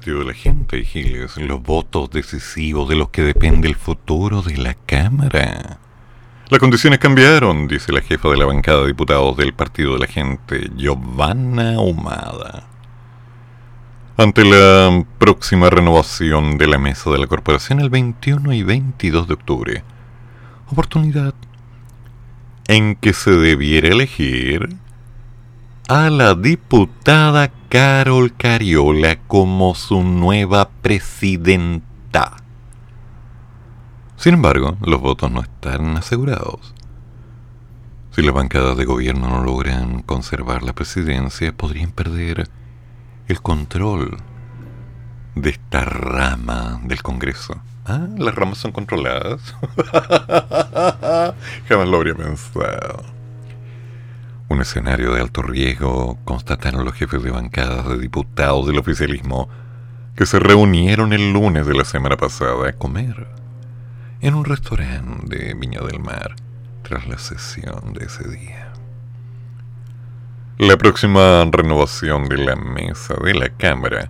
Partido de la gente, Giles. Los votos decisivos de los que depende el futuro de la Cámara. Las condiciones cambiaron, dice la jefa de la bancada de diputados del Partido de la Gente, Giovanna Humada. Ante la próxima renovación de la mesa de la corporación el 21 y 22 de octubre, oportunidad en que se debiera elegir a la diputada Carol Cariola como su nueva presidenta. Sin embargo, los votos no están asegurados. Si las bancadas de gobierno no logran conservar la presidencia, podrían perder el control de esta rama del Congreso. Ah, las ramas son controladas. Jamás lo habría pensado. Un escenario de alto riesgo constataron los jefes de bancadas de diputados del oficialismo que se reunieron el lunes de la semana pasada a comer en un restaurante de Viña del Mar tras la sesión de ese día. La próxima renovación de la mesa de la Cámara,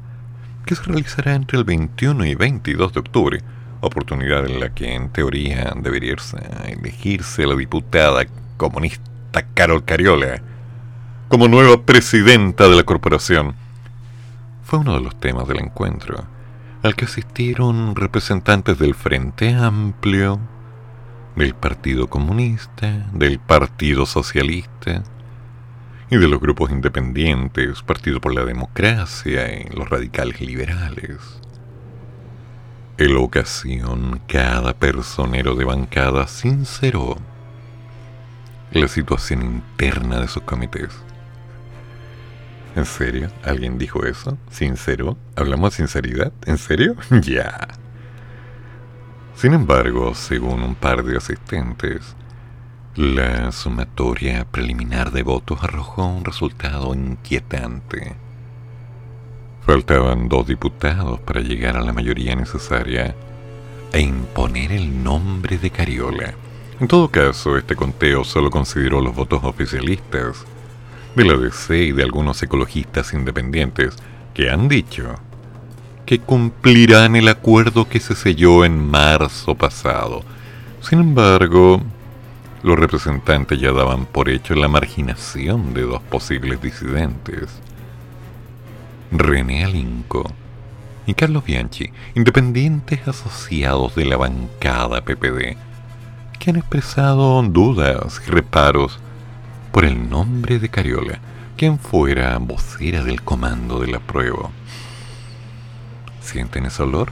que se realizará entre el 21 y 22 de octubre, oportunidad en la que en teoría debería elegirse la diputada comunista Carol Cariola como nueva presidenta de la corporación, fue uno de los temas del encuentro, al que asistieron representantes del Frente Amplio, del Partido Comunista, del Partido Socialista y de los grupos independientes, Partido por la Democracia y los radicales liberales. En la ocasión, cada personero de bancada sinceró la situación interna de sus comités. ¿En serio? ¿Alguien dijo eso? ¿Sincero? ¿Hablamos de sinceridad? ¿En serio? ya. Sin embargo, según un par de asistentes, la sumatoria preliminar de votos arrojó un resultado inquietante. Faltaban dos diputados para llegar a la mayoría necesaria e imponer el nombre de Cariola. En todo caso, este conteo solo consideró los votos oficialistas de la DC y de algunos ecologistas independientes que han dicho que cumplirán el acuerdo que se selló en marzo pasado. Sin embargo, los representantes ya daban por hecho la marginación de dos posibles disidentes. René Alinco y Carlos Bianchi, independientes asociados de la bancada PPD, que han expresado dudas reparos por el nombre de Cariola, quien fuera vocera del comando de la prueba. ¿Sienten ese olor?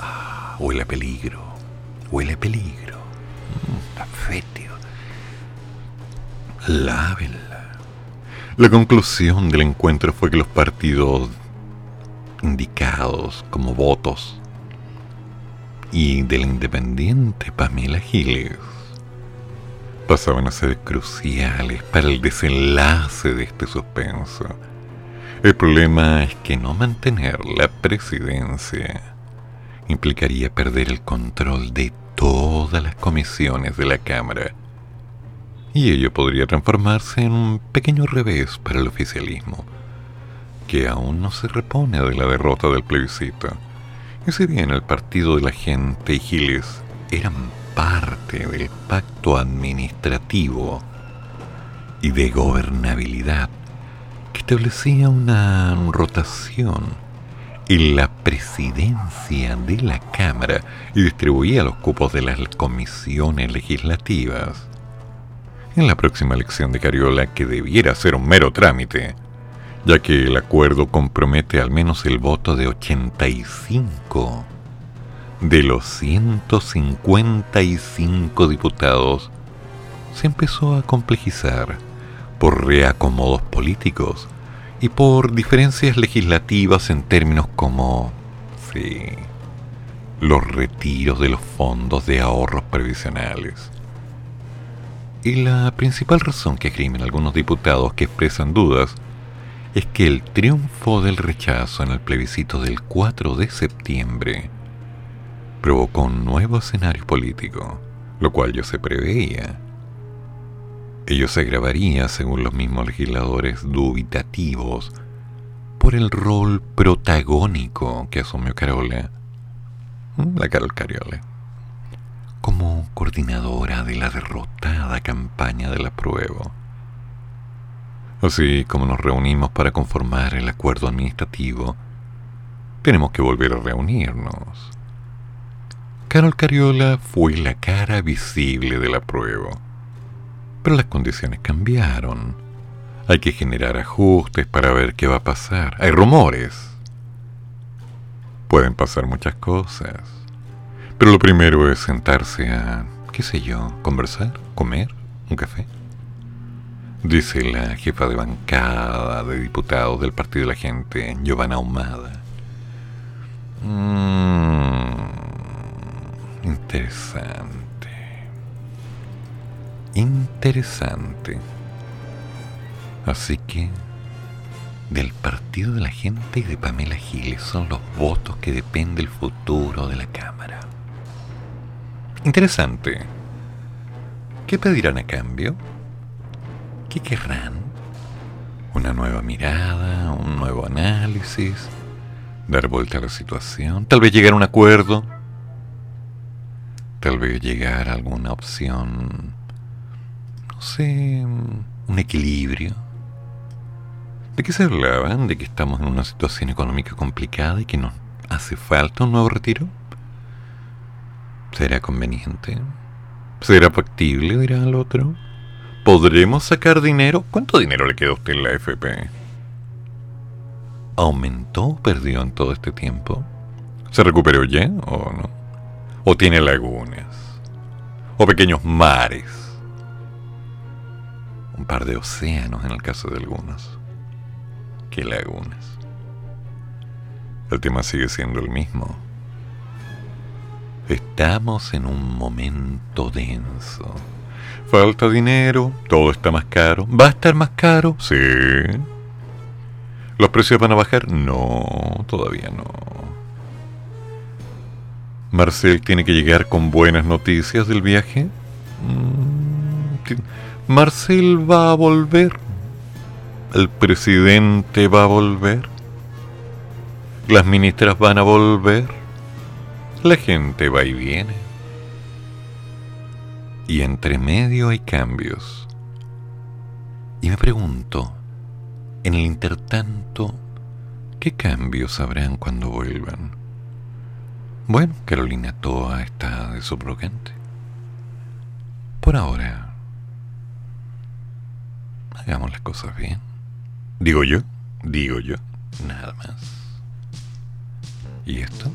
Ah, huele a peligro, huele a peligro. Mm. Lávenla. La conclusión del encuentro fue que los partidos indicados como votos y del independiente Pamela Giles pasaban a ser cruciales para el desenlace de este suspenso. El problema es que no mantener la presidencia implicaría perder el control de todas las comisiones de la Cámara. Y ello podría transformarse en un pequeño revés para el oficialismo, que aún no se repone de la derrota del plebiscito. Si bien el partido de la gente y Giles eran parte del pacto administrativo y de gobernabilidad que establecía una rotación en la presidencia de la Cámara y distribuía los cupos de las comisiones legislativas. En la próxima elección de Cariola, que debiera ser un mero trámite, ya que el acuerdo compromete al menos el voto de 85 de los 155 diputados, se empezó a complejizar por reacomodos políticos y por diferencias legislativas en términos como, sí, los retiros de los fondos de ahorros previsionales. Y la principal razón que escriben algunos diputados que expresan dudas es que el triunfo del rechazo en el plebiscito del 4 de septiembre provocó un nuevo escenario político, lo cual ya se preveía Ello se agravaría, según los mismos legisladores dubitativos, por el rol protagónico que asumió Carola, la Carol Cariola, como coordinadora de la derrotada campaña de la prueba. Así como nos reunimos para conformar el acuerdo administrativo, tenemos que volver a reunirnos. Carol Cariola fue la cara visible de la prueba pero las condiciones cambiaron. Hay que generar ajustes para ver qué va a pasar. Hay rumores. Pueden pasar muchas cosas. Pero lo primero es sentarse a, qué sé yo, conversar, comer, un café. Dice la jefa de bancada de diputados del Partido de la Gente, Giovanna Ahumada. Mm, interesante interesante. Así que del partido de la gente y de Pamela Giles son los votos que depende el futuro de la Cámara. Interesante. ¿Qué pedirán a cambio? ¿Qué querrán? ¿Una nueva mirada? ¿Un nuevo análisis? ¿Dar vuelta a la situación? ¿Tal vez llegar a un acuerdo? ¿Tal vez llegar a alguna opción sé, un equilibrio. ¿De qué se hablaban? ¿De que estamos en una situación económica complicada y que nos hace falta un nuevo retiro? ¿Será conveniente? ¿Será factible ir al otro? ¿Podremos sacar dinero? ¿Cuánto dinero le queda a usted en la FP? ¿Aumentó o perdió en todo este tiempo? ¿Se recuperó ya o no? ¿O tiene lagunas? ¿O pequeños mares? un par de océanos en el caso de algunos. ¿Qué lagunas? El tema sigue siendo el mismo. Estamos en un momento denso. Falta dinero, todo está más caro. ¿Va a estar más caro? Sí. ¿Los precios van a bajar? No, todavía no. Marcel tiene que llegar con buenas noticias del viaje. Mm, Marcel va a volver. El presidente va a volver. Las ministras van a volver. La gente va y viene. Y entre medio hay cambios. Y me pregunto, en el intertanto, ¿qué cambios habrán cuando vuelvan? Bueno, Carolina Toa está de subrogante. Por ahora, Hagamos las cosas bien. Digo yo, digo yo, nada más. ¿Y esto?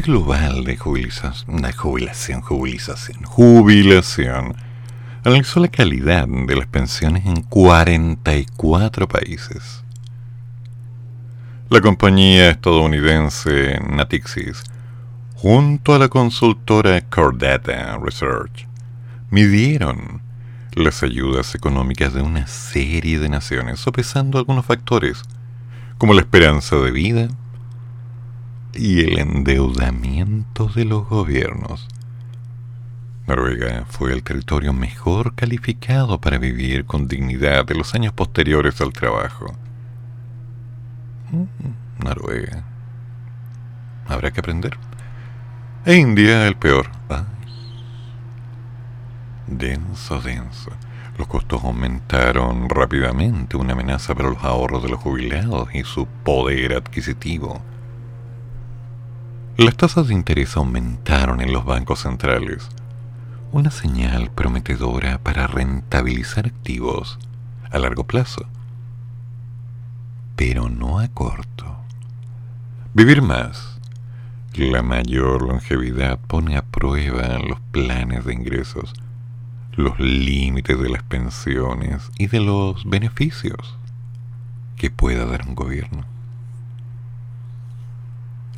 Global de jubilización, de jubilación, jubilización, jubilación. Analizó la calidad de las pensiones en 44 países. La compañía estadounidense Natixis, junto a la consultora Cordata Research, midieron las ayudas económicas de una serie de naciones, sopesando algunos factores como la esperanza de vida y el endeudamiento de los gobiernos. Noruega fue el territorio mejor calificado para vivir con dignidad en los años posteriores al trabajo. Mm, Noruega. Habrá que aprender. E India el peor. Denso, denso. Los costos aumentaron rápidamente, una amenaza para los ahorros de los jubilados y su poder adquisitivo. Las tasas de interés aumentaron en los bancos centrales, una señal prometedora para rentabilizar activos a largo plazo, pero no a corto. Vivir más, la mayor longevidad pone a prueba los planes de ingresos, los límites de las pensiones y de los beneficios que pueda dar un gobierno.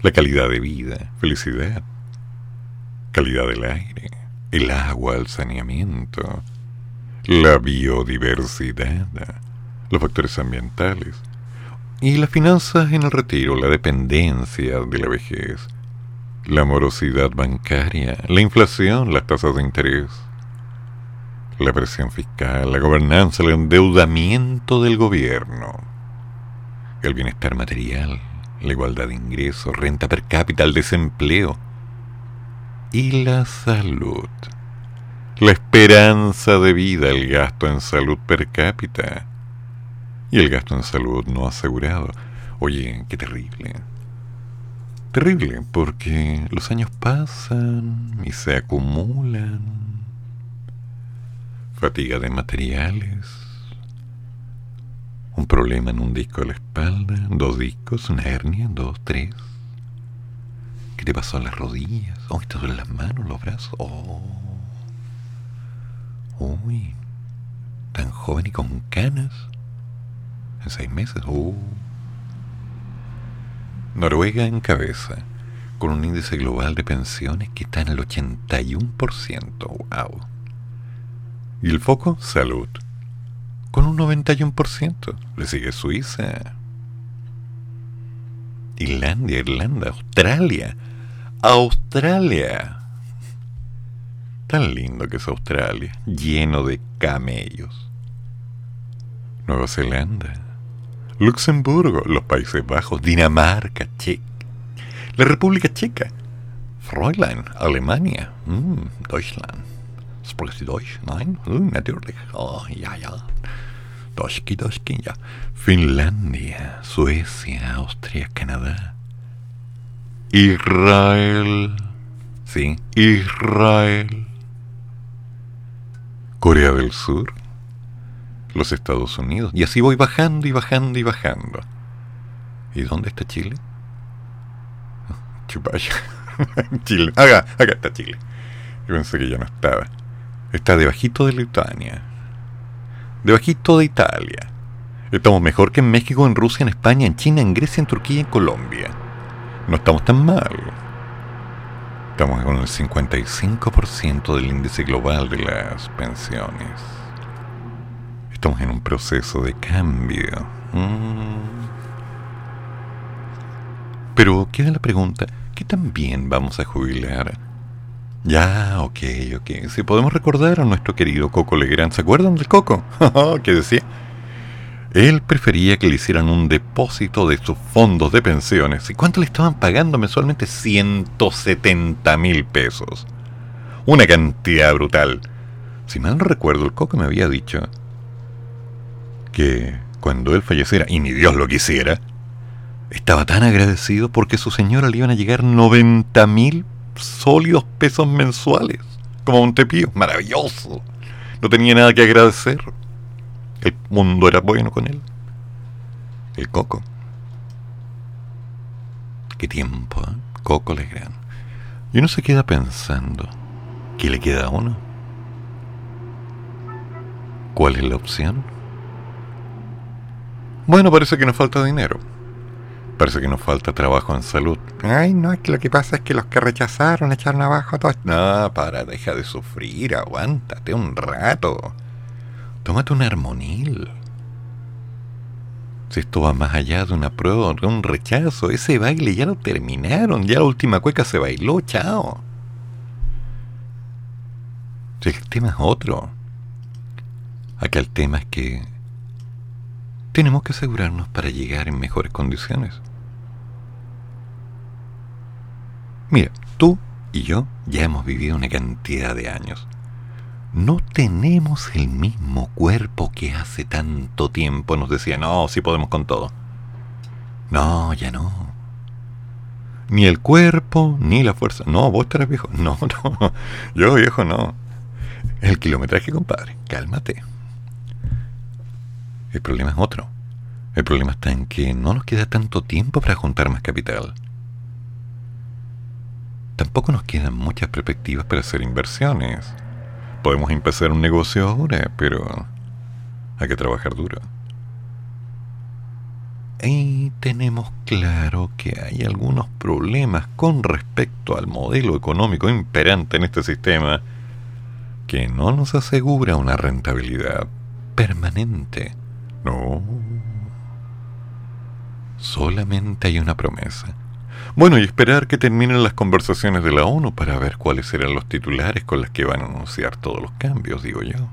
La calidad de vida, felicidad, calidad del aire, el agua, el saneamiento, la biodiversidad, los factores ambientales. Y las finanzas en el retiro, la dependencia de la vejez, la morosidad bancaria, la inflación, las tasas de interés, la presión fiscal, la gobernanza, el endeudamiento del gobierno, el bienestar material, la igualdad de ingresos, renta per cápita, el desempleo y la salud. La esperanza de vida, el gasto en salud per cápita y el gasto en salud no asegurado. Oye, qué terrible. Terrible, porque los años pasan y se acumulan. Fatiga de materiales, un problema en un disco de la espalda, dos discos, una hernia, dos, tres. ¿Qué te pasó a las rodillas? Oh, te duelen las manos, los brazos. Oh. Uy. tan joven y con canas. En seis meses. Uh. Noruega en cabeza, con un índice global de pensiones que está en el 81%. ¡Wow! Y el foco, salud, con un 91%. Le sigue Suiza, Irlandia, Irlanda, Australia. Australia. Tan lindo que es Australia, lleno de camellos. Nueva Zelanda, Luxemburgo, los Países Bajos, Dinamarca, Checa, la República Checa, Fräulein, Alemania, mm, Deutschland. Sprichst du Deutsch? Nein? Uh, natürlich. Oh, ja, ja. Deutschki, Deutschki, ja. Finlandia, Suecia, Austria, Canadá. Israel. Sí, Israel. Corea del Sur. Los Estados Unidos. Y así voy bajando y bajando y bajando. ¿Y dónde está Chile? Chupaya. Chile. Acá, acá está Chile. Yo pensé que ya no estaba. Está debajito de Lituania. Debajito de Italia. Estamos mejor que en México, en Rusia, en España, en China, en Grecia, en Turquía en Colombia. No estamos tan mal. Estamos con el 55% del índice global de las pensiones. Estamos en un proceso de cambio. Mm. Pero queda la pregunta, ¿qué también vamos a jubilar? Ya, ok, ok. Si podemos recordar a nuestro querido Coco Legrand, ¿se acuerdan del Coco? ¿Qué decía? Él prefería que le hicieran un depósito de sus fondos de pensiones. ¿Y cuánto le estaban pagando mensualmente? 170 mil pesos. Una cantidad brutal. Si mal no recuerdo, el Coco me había dicho que cuando él falleciera, y ni Dios lo quisiera, estaba tan agradecido porque su señora le iban a llegar 90 mil sólidos pesos mensuales. Como un tepío. Maravilloso. No tenía nada que agradecer. El mundo era bueno con él. El Coco. Qué tiempo, ¿eh? Coco Legrand. Y uno se queda pensando, ¿qué le queda a uno? ¿Cuál es la opción? Bueno, parece que nos falta dinero. Parece que nos falta trabajo en salud. Ay, no, es que lo que pasa es que los que rechazaron echaron abajo todo. No, para, deja de sufrir, aguántate un rato. Tómate un armonil. Si esto va más allá de una prueba, de un rechazo, ese baile ya lo terminaron, ya la última cueca se bailó, chao. Si el tema es otro. Acá el tema es que tenemos que asegurarnos para llegar en mejores condiciones. Mira, tú y yo ya hemos vivido una cantidad de años. No tenemos el mismo cuerpo que hace tanto tiempo nos decía, no, sí podemos con todo. No, ya no. Ni el cuerpo, ni la fuerza. No, vos estarás viejo. No, no. Yo viejo no. El kilometraje, compadre. Cálmate. El problema es otro. El problema está en que no nos queda tanto tiempo para juntar más capital. Tampoco nos quedan muchas perspectivas para hacer inversiones. Podemos empezar un negocio ahora, pero hay que trabajar duro. Y tenemos claro que hay algunos problemas con respecto al modelo económico imperante en este sistema que no nos asegura una rentabilidad permanente. No. Solamente hay una promesa. Bueno, y esperar que terminen las conversaciones de la ONU para ver cuáles serán los titulares con los que van a anunciar todos los cambios, digo yo.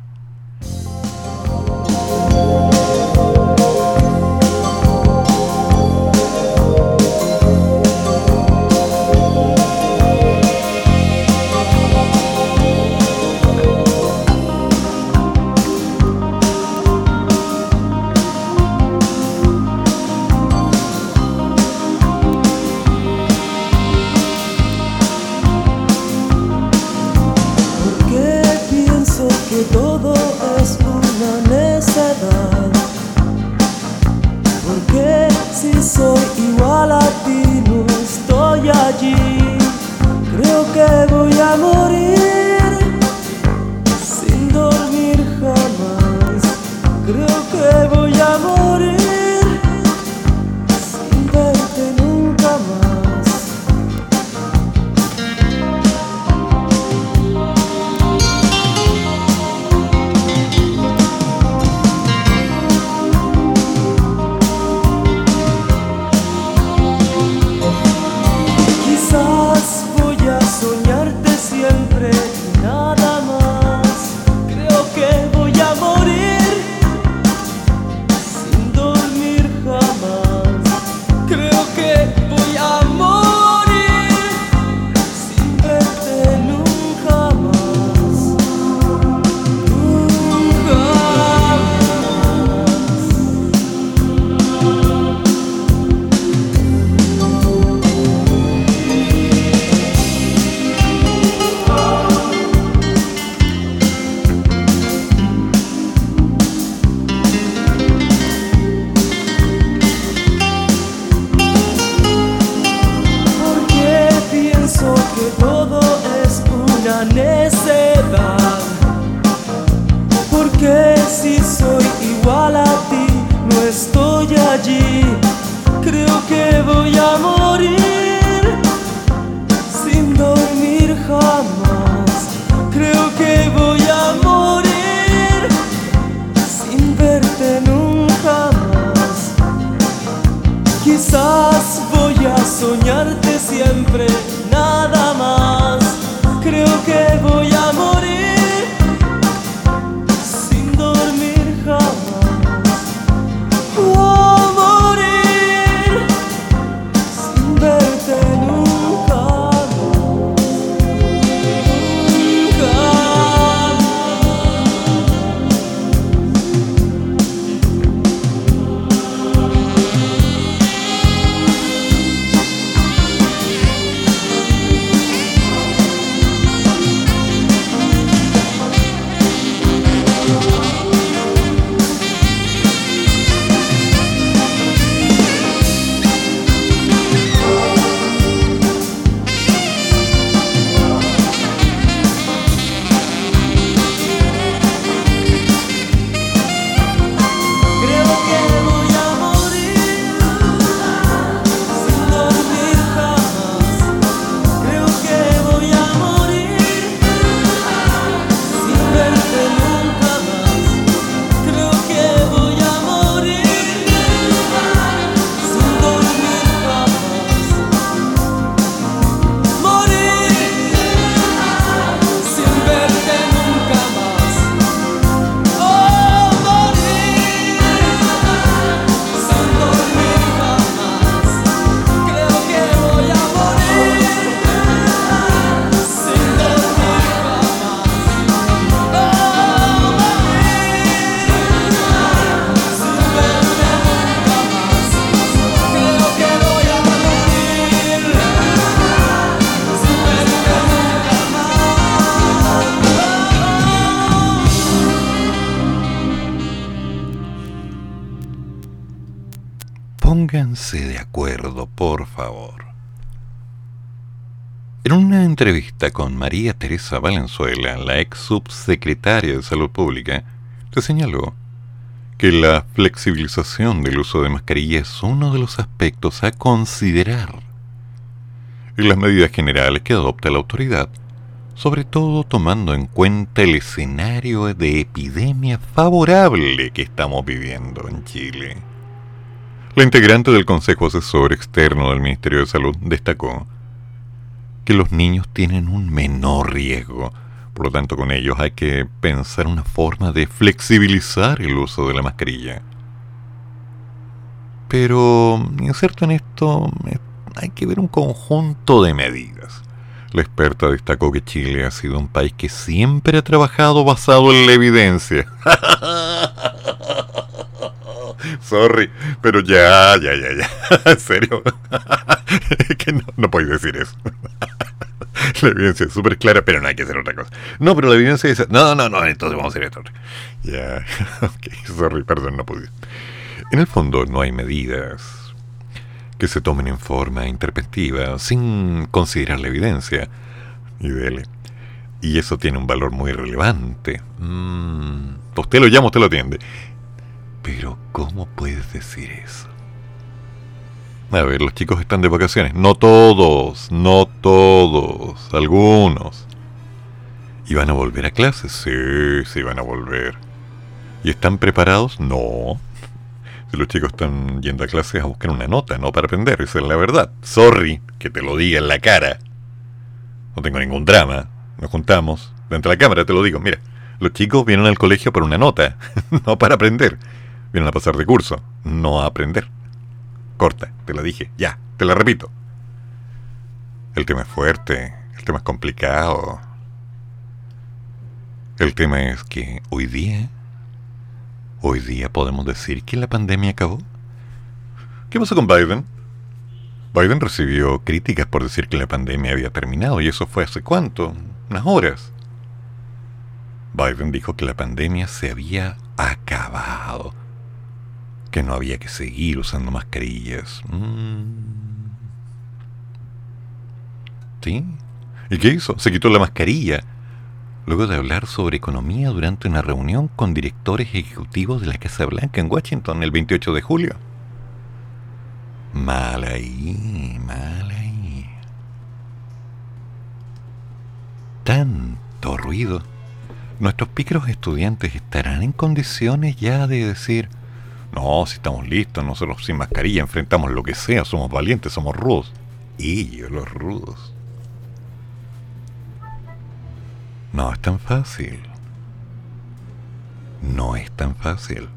De acuerdo, por favor. En una entrevista con María Teresa Valenzuela, la ex subsecretaria de Salud Pública, se señaló que la flexibilización del uso de mascarilla es uno de los aspectos a considerar en las medidas generales que adopta la autoridad, sobre todo tomando en cuenta el escenario de epidemia favorable que estamos viviendo en Chile. La integrante del Consejo Asesor Externo del Ministerio de Salud destacó que los niños tienen un menor riesgo, por lo tanto con ellos hay que pensar una forma de flexibilizar el uso de la mascarilla. Pero, inserto en esto, hay que ver un conjunto de medidas. La experta destacó que Chile ha sido un país que siempre ha trabajado basado en la evidencia. Sorry, pero ya, ya, ya, ya. En serio. Que no, no podéis decir eso. La evidencia es súper clara, pero no hay que hacer otra cosa. No, pero la evidencia dice, no, no, no, entonces vamos a hacer esto. Ya, ok, sorry, perdón, no pude. En el fondo no hay medidas que se tomen en forma interpretativa sin considerar la evidencia. Y dele. Y eso tiene un valor muy relevante. Mm, usted lo llama, usted lo atiende. Pero ¿cómo puedes decir eso? A ver, los chicos están de vacaciones. No todos, no todos, algunos. ¿Y van a volver a clases? Sí, sí van a volver. ¿Y están preparados? No. Si los chicos están yendo a clases a buscar una nota, no para aprender, esa es la verdad. Sorry que te lo diga en la cara. No tengo ningún drama. Nos juntamos. Dentro de la cámara te lo digo. Mira, los chicos vienen al colegio por una nota, no para aprender. Vienen a pasar de curso, no a aprender. Corta, te la dije, ya, te la repito. El tema es fuerte, el tema es complicado. El tema es que hoy día, hoy día podemos decir que la pandemia acabó. ¿Qué pasó con Biden? Biden recibió críticas por decir que la pandemia había terminado y eso fue hace cuánto, unas horas. Biden dijo que la pandemia se había acabado, que no había que seguir usando mascarillas. Mm. ¿Sí? ¿Y qué hizo? Se quitó la mascarilla luego de hablar sobre economía durante una reunión con directores ejecutivos de la Casa Blanca en Washington el 28 de julio. Mal ahí, mal ahí. Tanto ruido. ¿Nuestros pícaros estudiantes estarán en condiciones ya de decir, no, si estamos listos, nosotros sin mascarilla enfrentamos lo que sea, somos valientes, somos rudos? Ellos, los rudos. No es tan fácil. No es tan fácil.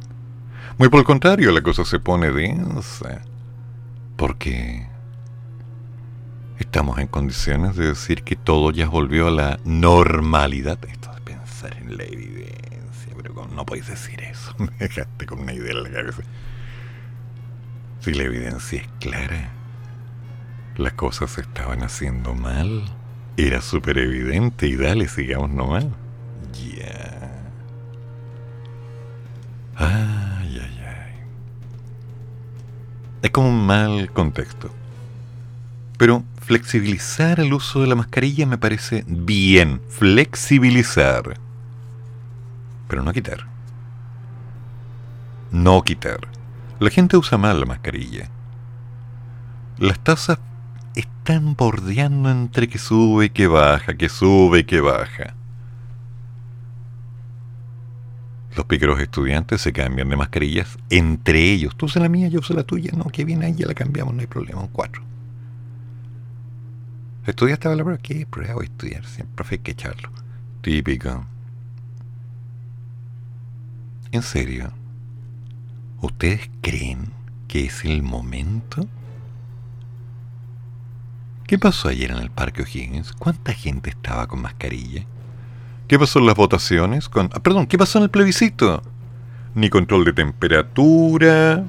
Muy por el contrario, la cosa se pone densa. Porque estamos en condiciones de decir que todo ya volvió a la normalidad. Esto de pensar en la evidencia, pero no podéis decir eso. Me dejaste con una idea en la cabeza. Si la evidencia es clara, las cosas se estaban haciendo mal. Era súper evidente y dale, sigamos nomás. Ya. Ay, ay, ay. Es como un mal contexto. Pero flexibilizar el uso de la mascarilla me parece bien. Flexibilizar. Pero no quitar. No quitar. La gente usa mal la mascarilla. Las tasas están bordeando entre que sube y que baja, que sube y que baja. Los pícaros estudiantes se cambian de mascarillas entre ellos. Tú usas la mía, yo uso la tuya. No, que bien ahí ya la cambiamos, no hay problema. Un cuatro. ¿Estudiaste la prueba? ¿Qué prueba voy a estudiar? Siempre hay que echarlo. Típico. ¿En serio? ¿Ustedes creen que es el momento? ¿Qué pasó ayer en el Parque O'Higgins? ¿Cuánta gente estaba con mascarilla? ¿Qué pasó en las votaciones? Con, ah, perdón, ¿qué pasó en el plebiscito? Ni control de temperatura.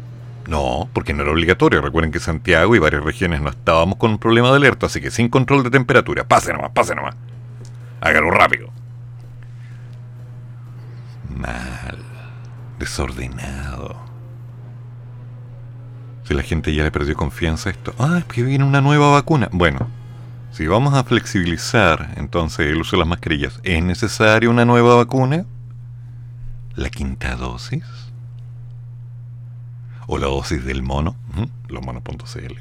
No, porque no era obligatorio. Recuerden que Santiago y varias regiones no estábamos con un problema de alerta, así que sin control de temperatura. Pase nomás, pase nomás. Hágalo rápido. Mal. Desordenado. Si la gente ya le perdió confianza a esto. Ah, es que viene una nueva vacuna. Bueno, si vamos a flexibilizar entonces el uso de las mascarillas, ¿es necesaria una nueva vacuna? ¿La quinta dosis? ¿O la dosis del mono? Ujú, Losmonos.cl.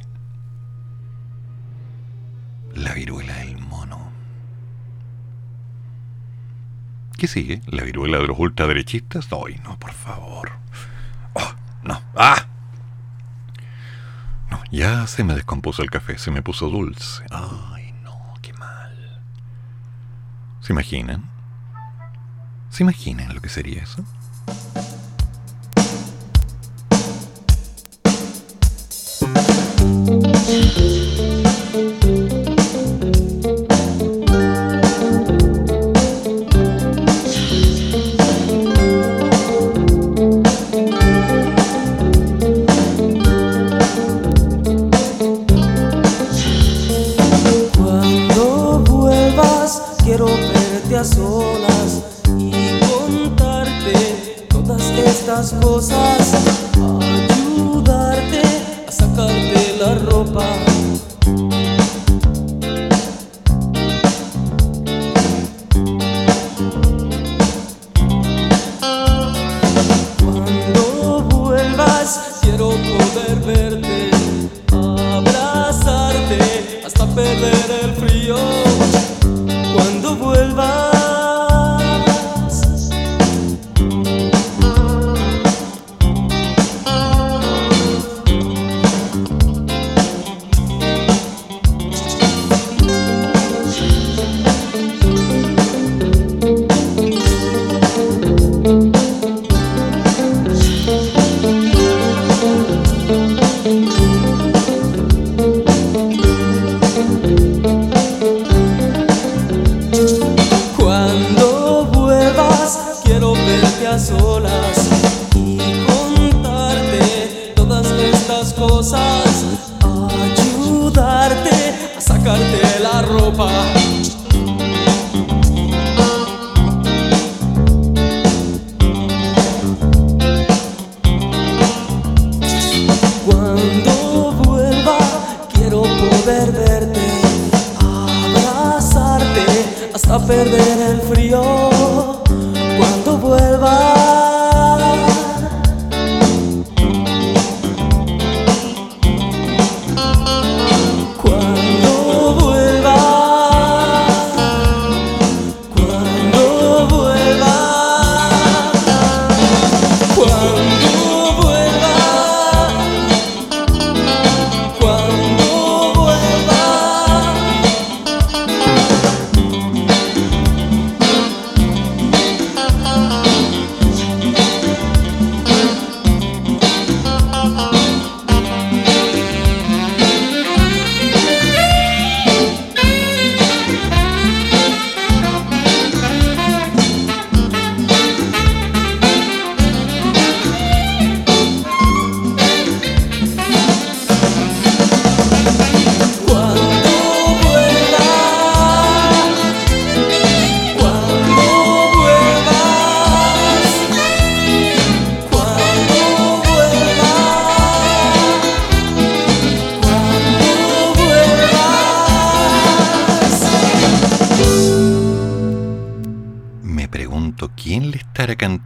La viruela del mono. ¿Qué sigue? ¿La viruela de los ultraderechistas? Ay, no, por favor. Oh, no. ¡Ah! No, ya se me descompuso el café, se me puso dulce. Ay, no, qué mal. ¿Se imaginan? ¿Se imaginan lo que sería eso?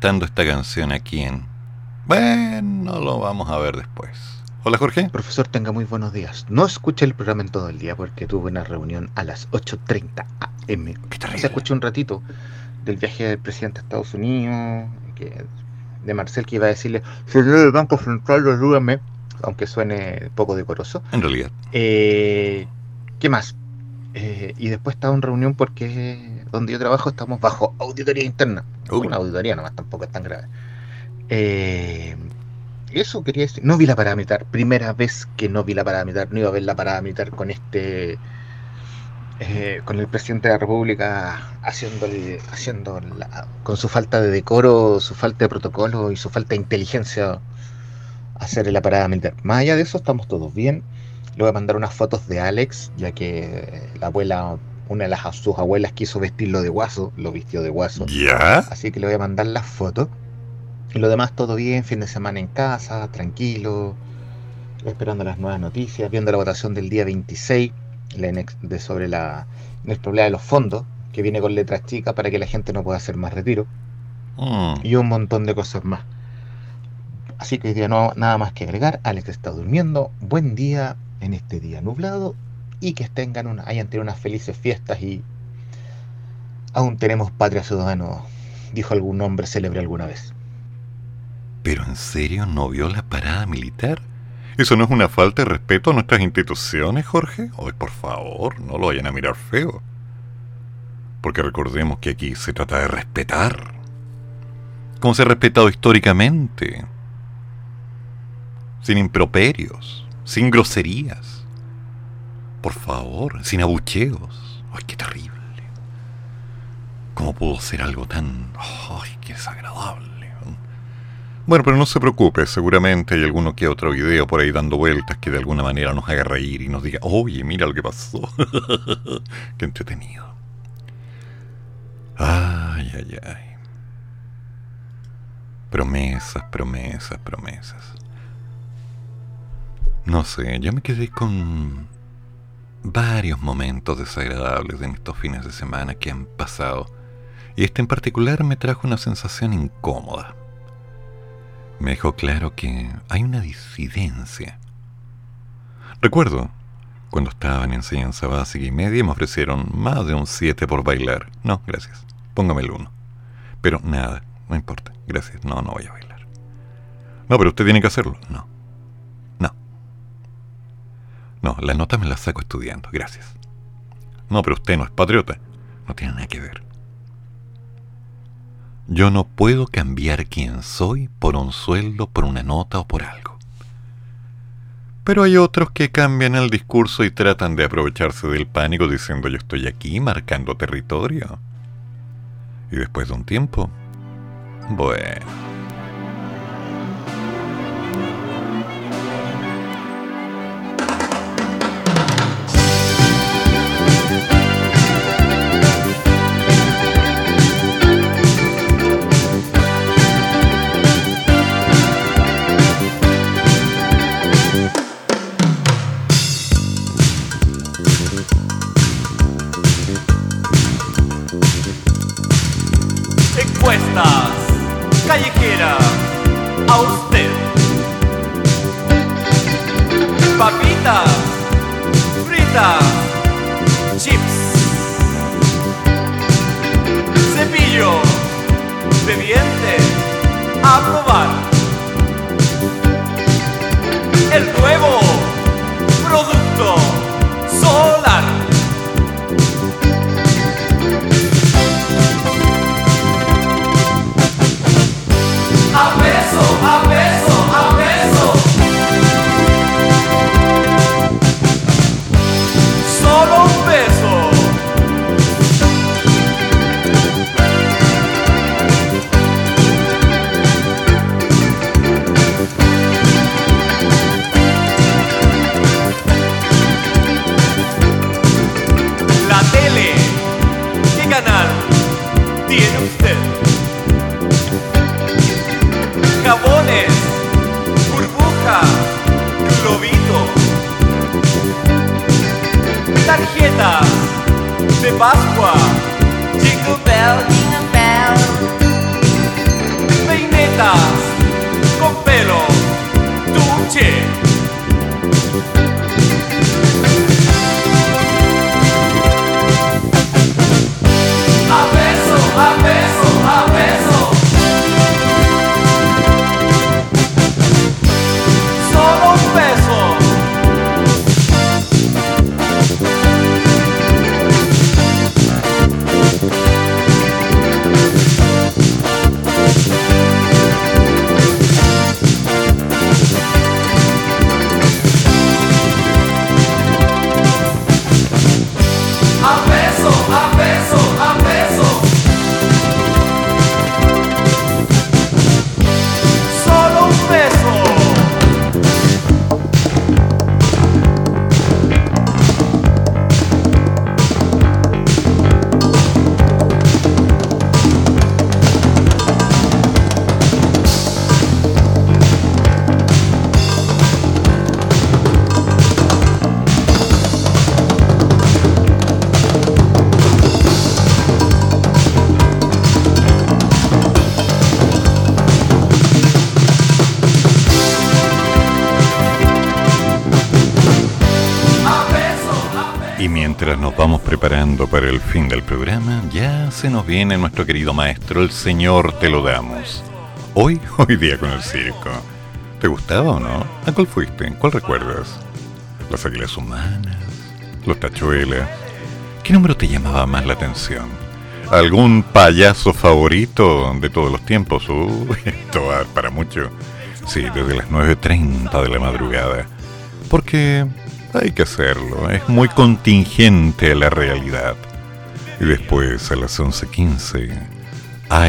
Cantando esta canción aquí en... Bueno, lo vamos a ver después. Hola Jorge. Profesor, tenga muy buenos días. No escuché el programa en todo el día porque tuve una reunión a las 8.30 am. Qué terrible. Se escuché un ratito del viaje del presidente de Estados Unidos, que- de Marcel, que iba a decirle, señor del Banco Central, ayúdame, aunque suene poco decoroso. En realidad. Eh, ¿Qué más? Eh, y después estaba en reunión porque donde yo trabajo estamos bajo auditoría interna. Uy. Una auditoría nomás, tampoco es tan grave. Eh, eso quería decir. No vi la parada militar. Primera vez que no vi la parada militar. No iba a ver la parada militar con este. eh, con el presidente de la República haciendo, el- haciendo la- con su falta de decoro, su falta de protocolo y su falta de inteligencia hacer la parada militar. Más allá de eso, estamos todos bien. Le voy a mandar unas fotos de Alex, ya que la abuela, una de las, sus abuelas quiso vestirlo de guaso, lo vistió de guaso. ¿Ya? Así que le voy a mandar las fotos. Y lo demás todo bien, fin de semana en casa, tranquilo, esperando las nuevas noticias, viendo la votación del día 26 la de sobre la inexpropiabilidad de los fondos, que viene con letras chicas para que la gente no pueda hacer más retiro, Mm. y un montón de cosas más. Así que hoy día no nada más que agregar. Alex está durmiendo. Buen día en este día nublado y que tengan una, hayan tenido unas felices fiestas y aún tenemos patria ciudadano, dijo algún hombre célebre alguna vez. ¿Pero en serio no vio la parada militar? ¿Eso no es una falta de respeto a nuestras instituciones, Jorge? Hoy, por favor, no lo vayan a mirar feo. Porque recordemos que aquí se trata de respetar. Como se ha respetado históricamente. Sin improperios, sin groserías. Por favor, sin abucheos. ¡Ay, qué terrible! ¿Cómo pudo ser algo tan... ¡Ay, qué desagradable! Bueno, pero no se preocupe, seguramente hay alguno que otro video por ahí dando vueltas que de alguna manera nos haga reír y nos diga, oye, mira lo que pasó. Qué entretenido. Ay, ay, ay. Promesas, promesas, promesas. No sé, yo me quedé con varios momentos desagradables en estos fines de semana que han pasado. Y este en particular me trajo una sensación incómoda me dejó claro que hay una disidencia. Recuerdo, cuando estaba en enseñanza básica y media me ofrecieron más de un 7 por bailar. No, gracias. Póngame el 1. Pero nada, no importa. Gracias. No, no voy a bailar. No, pero usted tiene que hacerlo. No. No, las notas me las saco estudiando. Gracias. No, pero usted no es patriota. No tiene nada que ver. Yo no puedo cambiar quién soy por un sueldo, por una nota o por algo. Pero hay otros que cambian el discurso y tratan de aprovecharse del pánico diciendo yo estoy aquí marcando territorio. Y después de un tiempo, bueno. Se nos viene nuestro querido maestro, el Señor Te lo damos. Hoy, hoy día con el circo. ¿Te gustaba o no? ¿A cuál fuiste? ¿Cuál recuerdas? ¿Las águilas humanas? ¿Los tachuelas? ¿Qué número te llamaba más la atención? ¿Algún payaso favorito de todos los tiempos? Esto va para mucho. Sí, desde las 9.30 de la madrugada. Porque hay que hacerlo, es muy contingente a la realidad. Y después a las 11.15,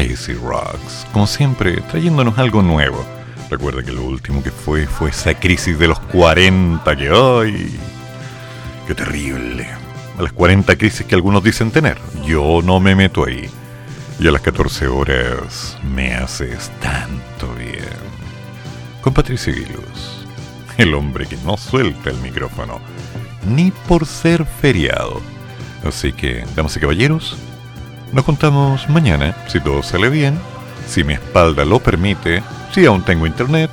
Icy Rocks, como siempre, trayéndonos algo nuevo. Recuerda que lo último que fue fue esa crisis de los 40 que hoy... ¡Qué terrible! A las 40 crisis que algunos dicen tener. Yo no me meto ahí. Y a las 14 horas me haces tanto bien. Con Patricio Guiluz, el hombre que no suelta el micrófono, ni por ser feriado. Así que, damas y caballeros, nos juntamos mañana, si todo sale bien, si mi espalda lo permite, si aún tengo internet,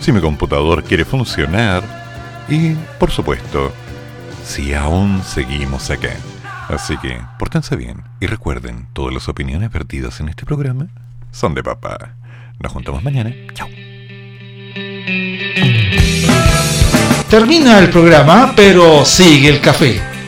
si mi computador quiere funcionar y, por supuesto, si aún seguimos acá. Así que, pórtense bien y recuerden, todas las opiniones vertidas en este programa son de papá. Nos juntamos mañana. Chao. Termina el programa, pero sigue el café.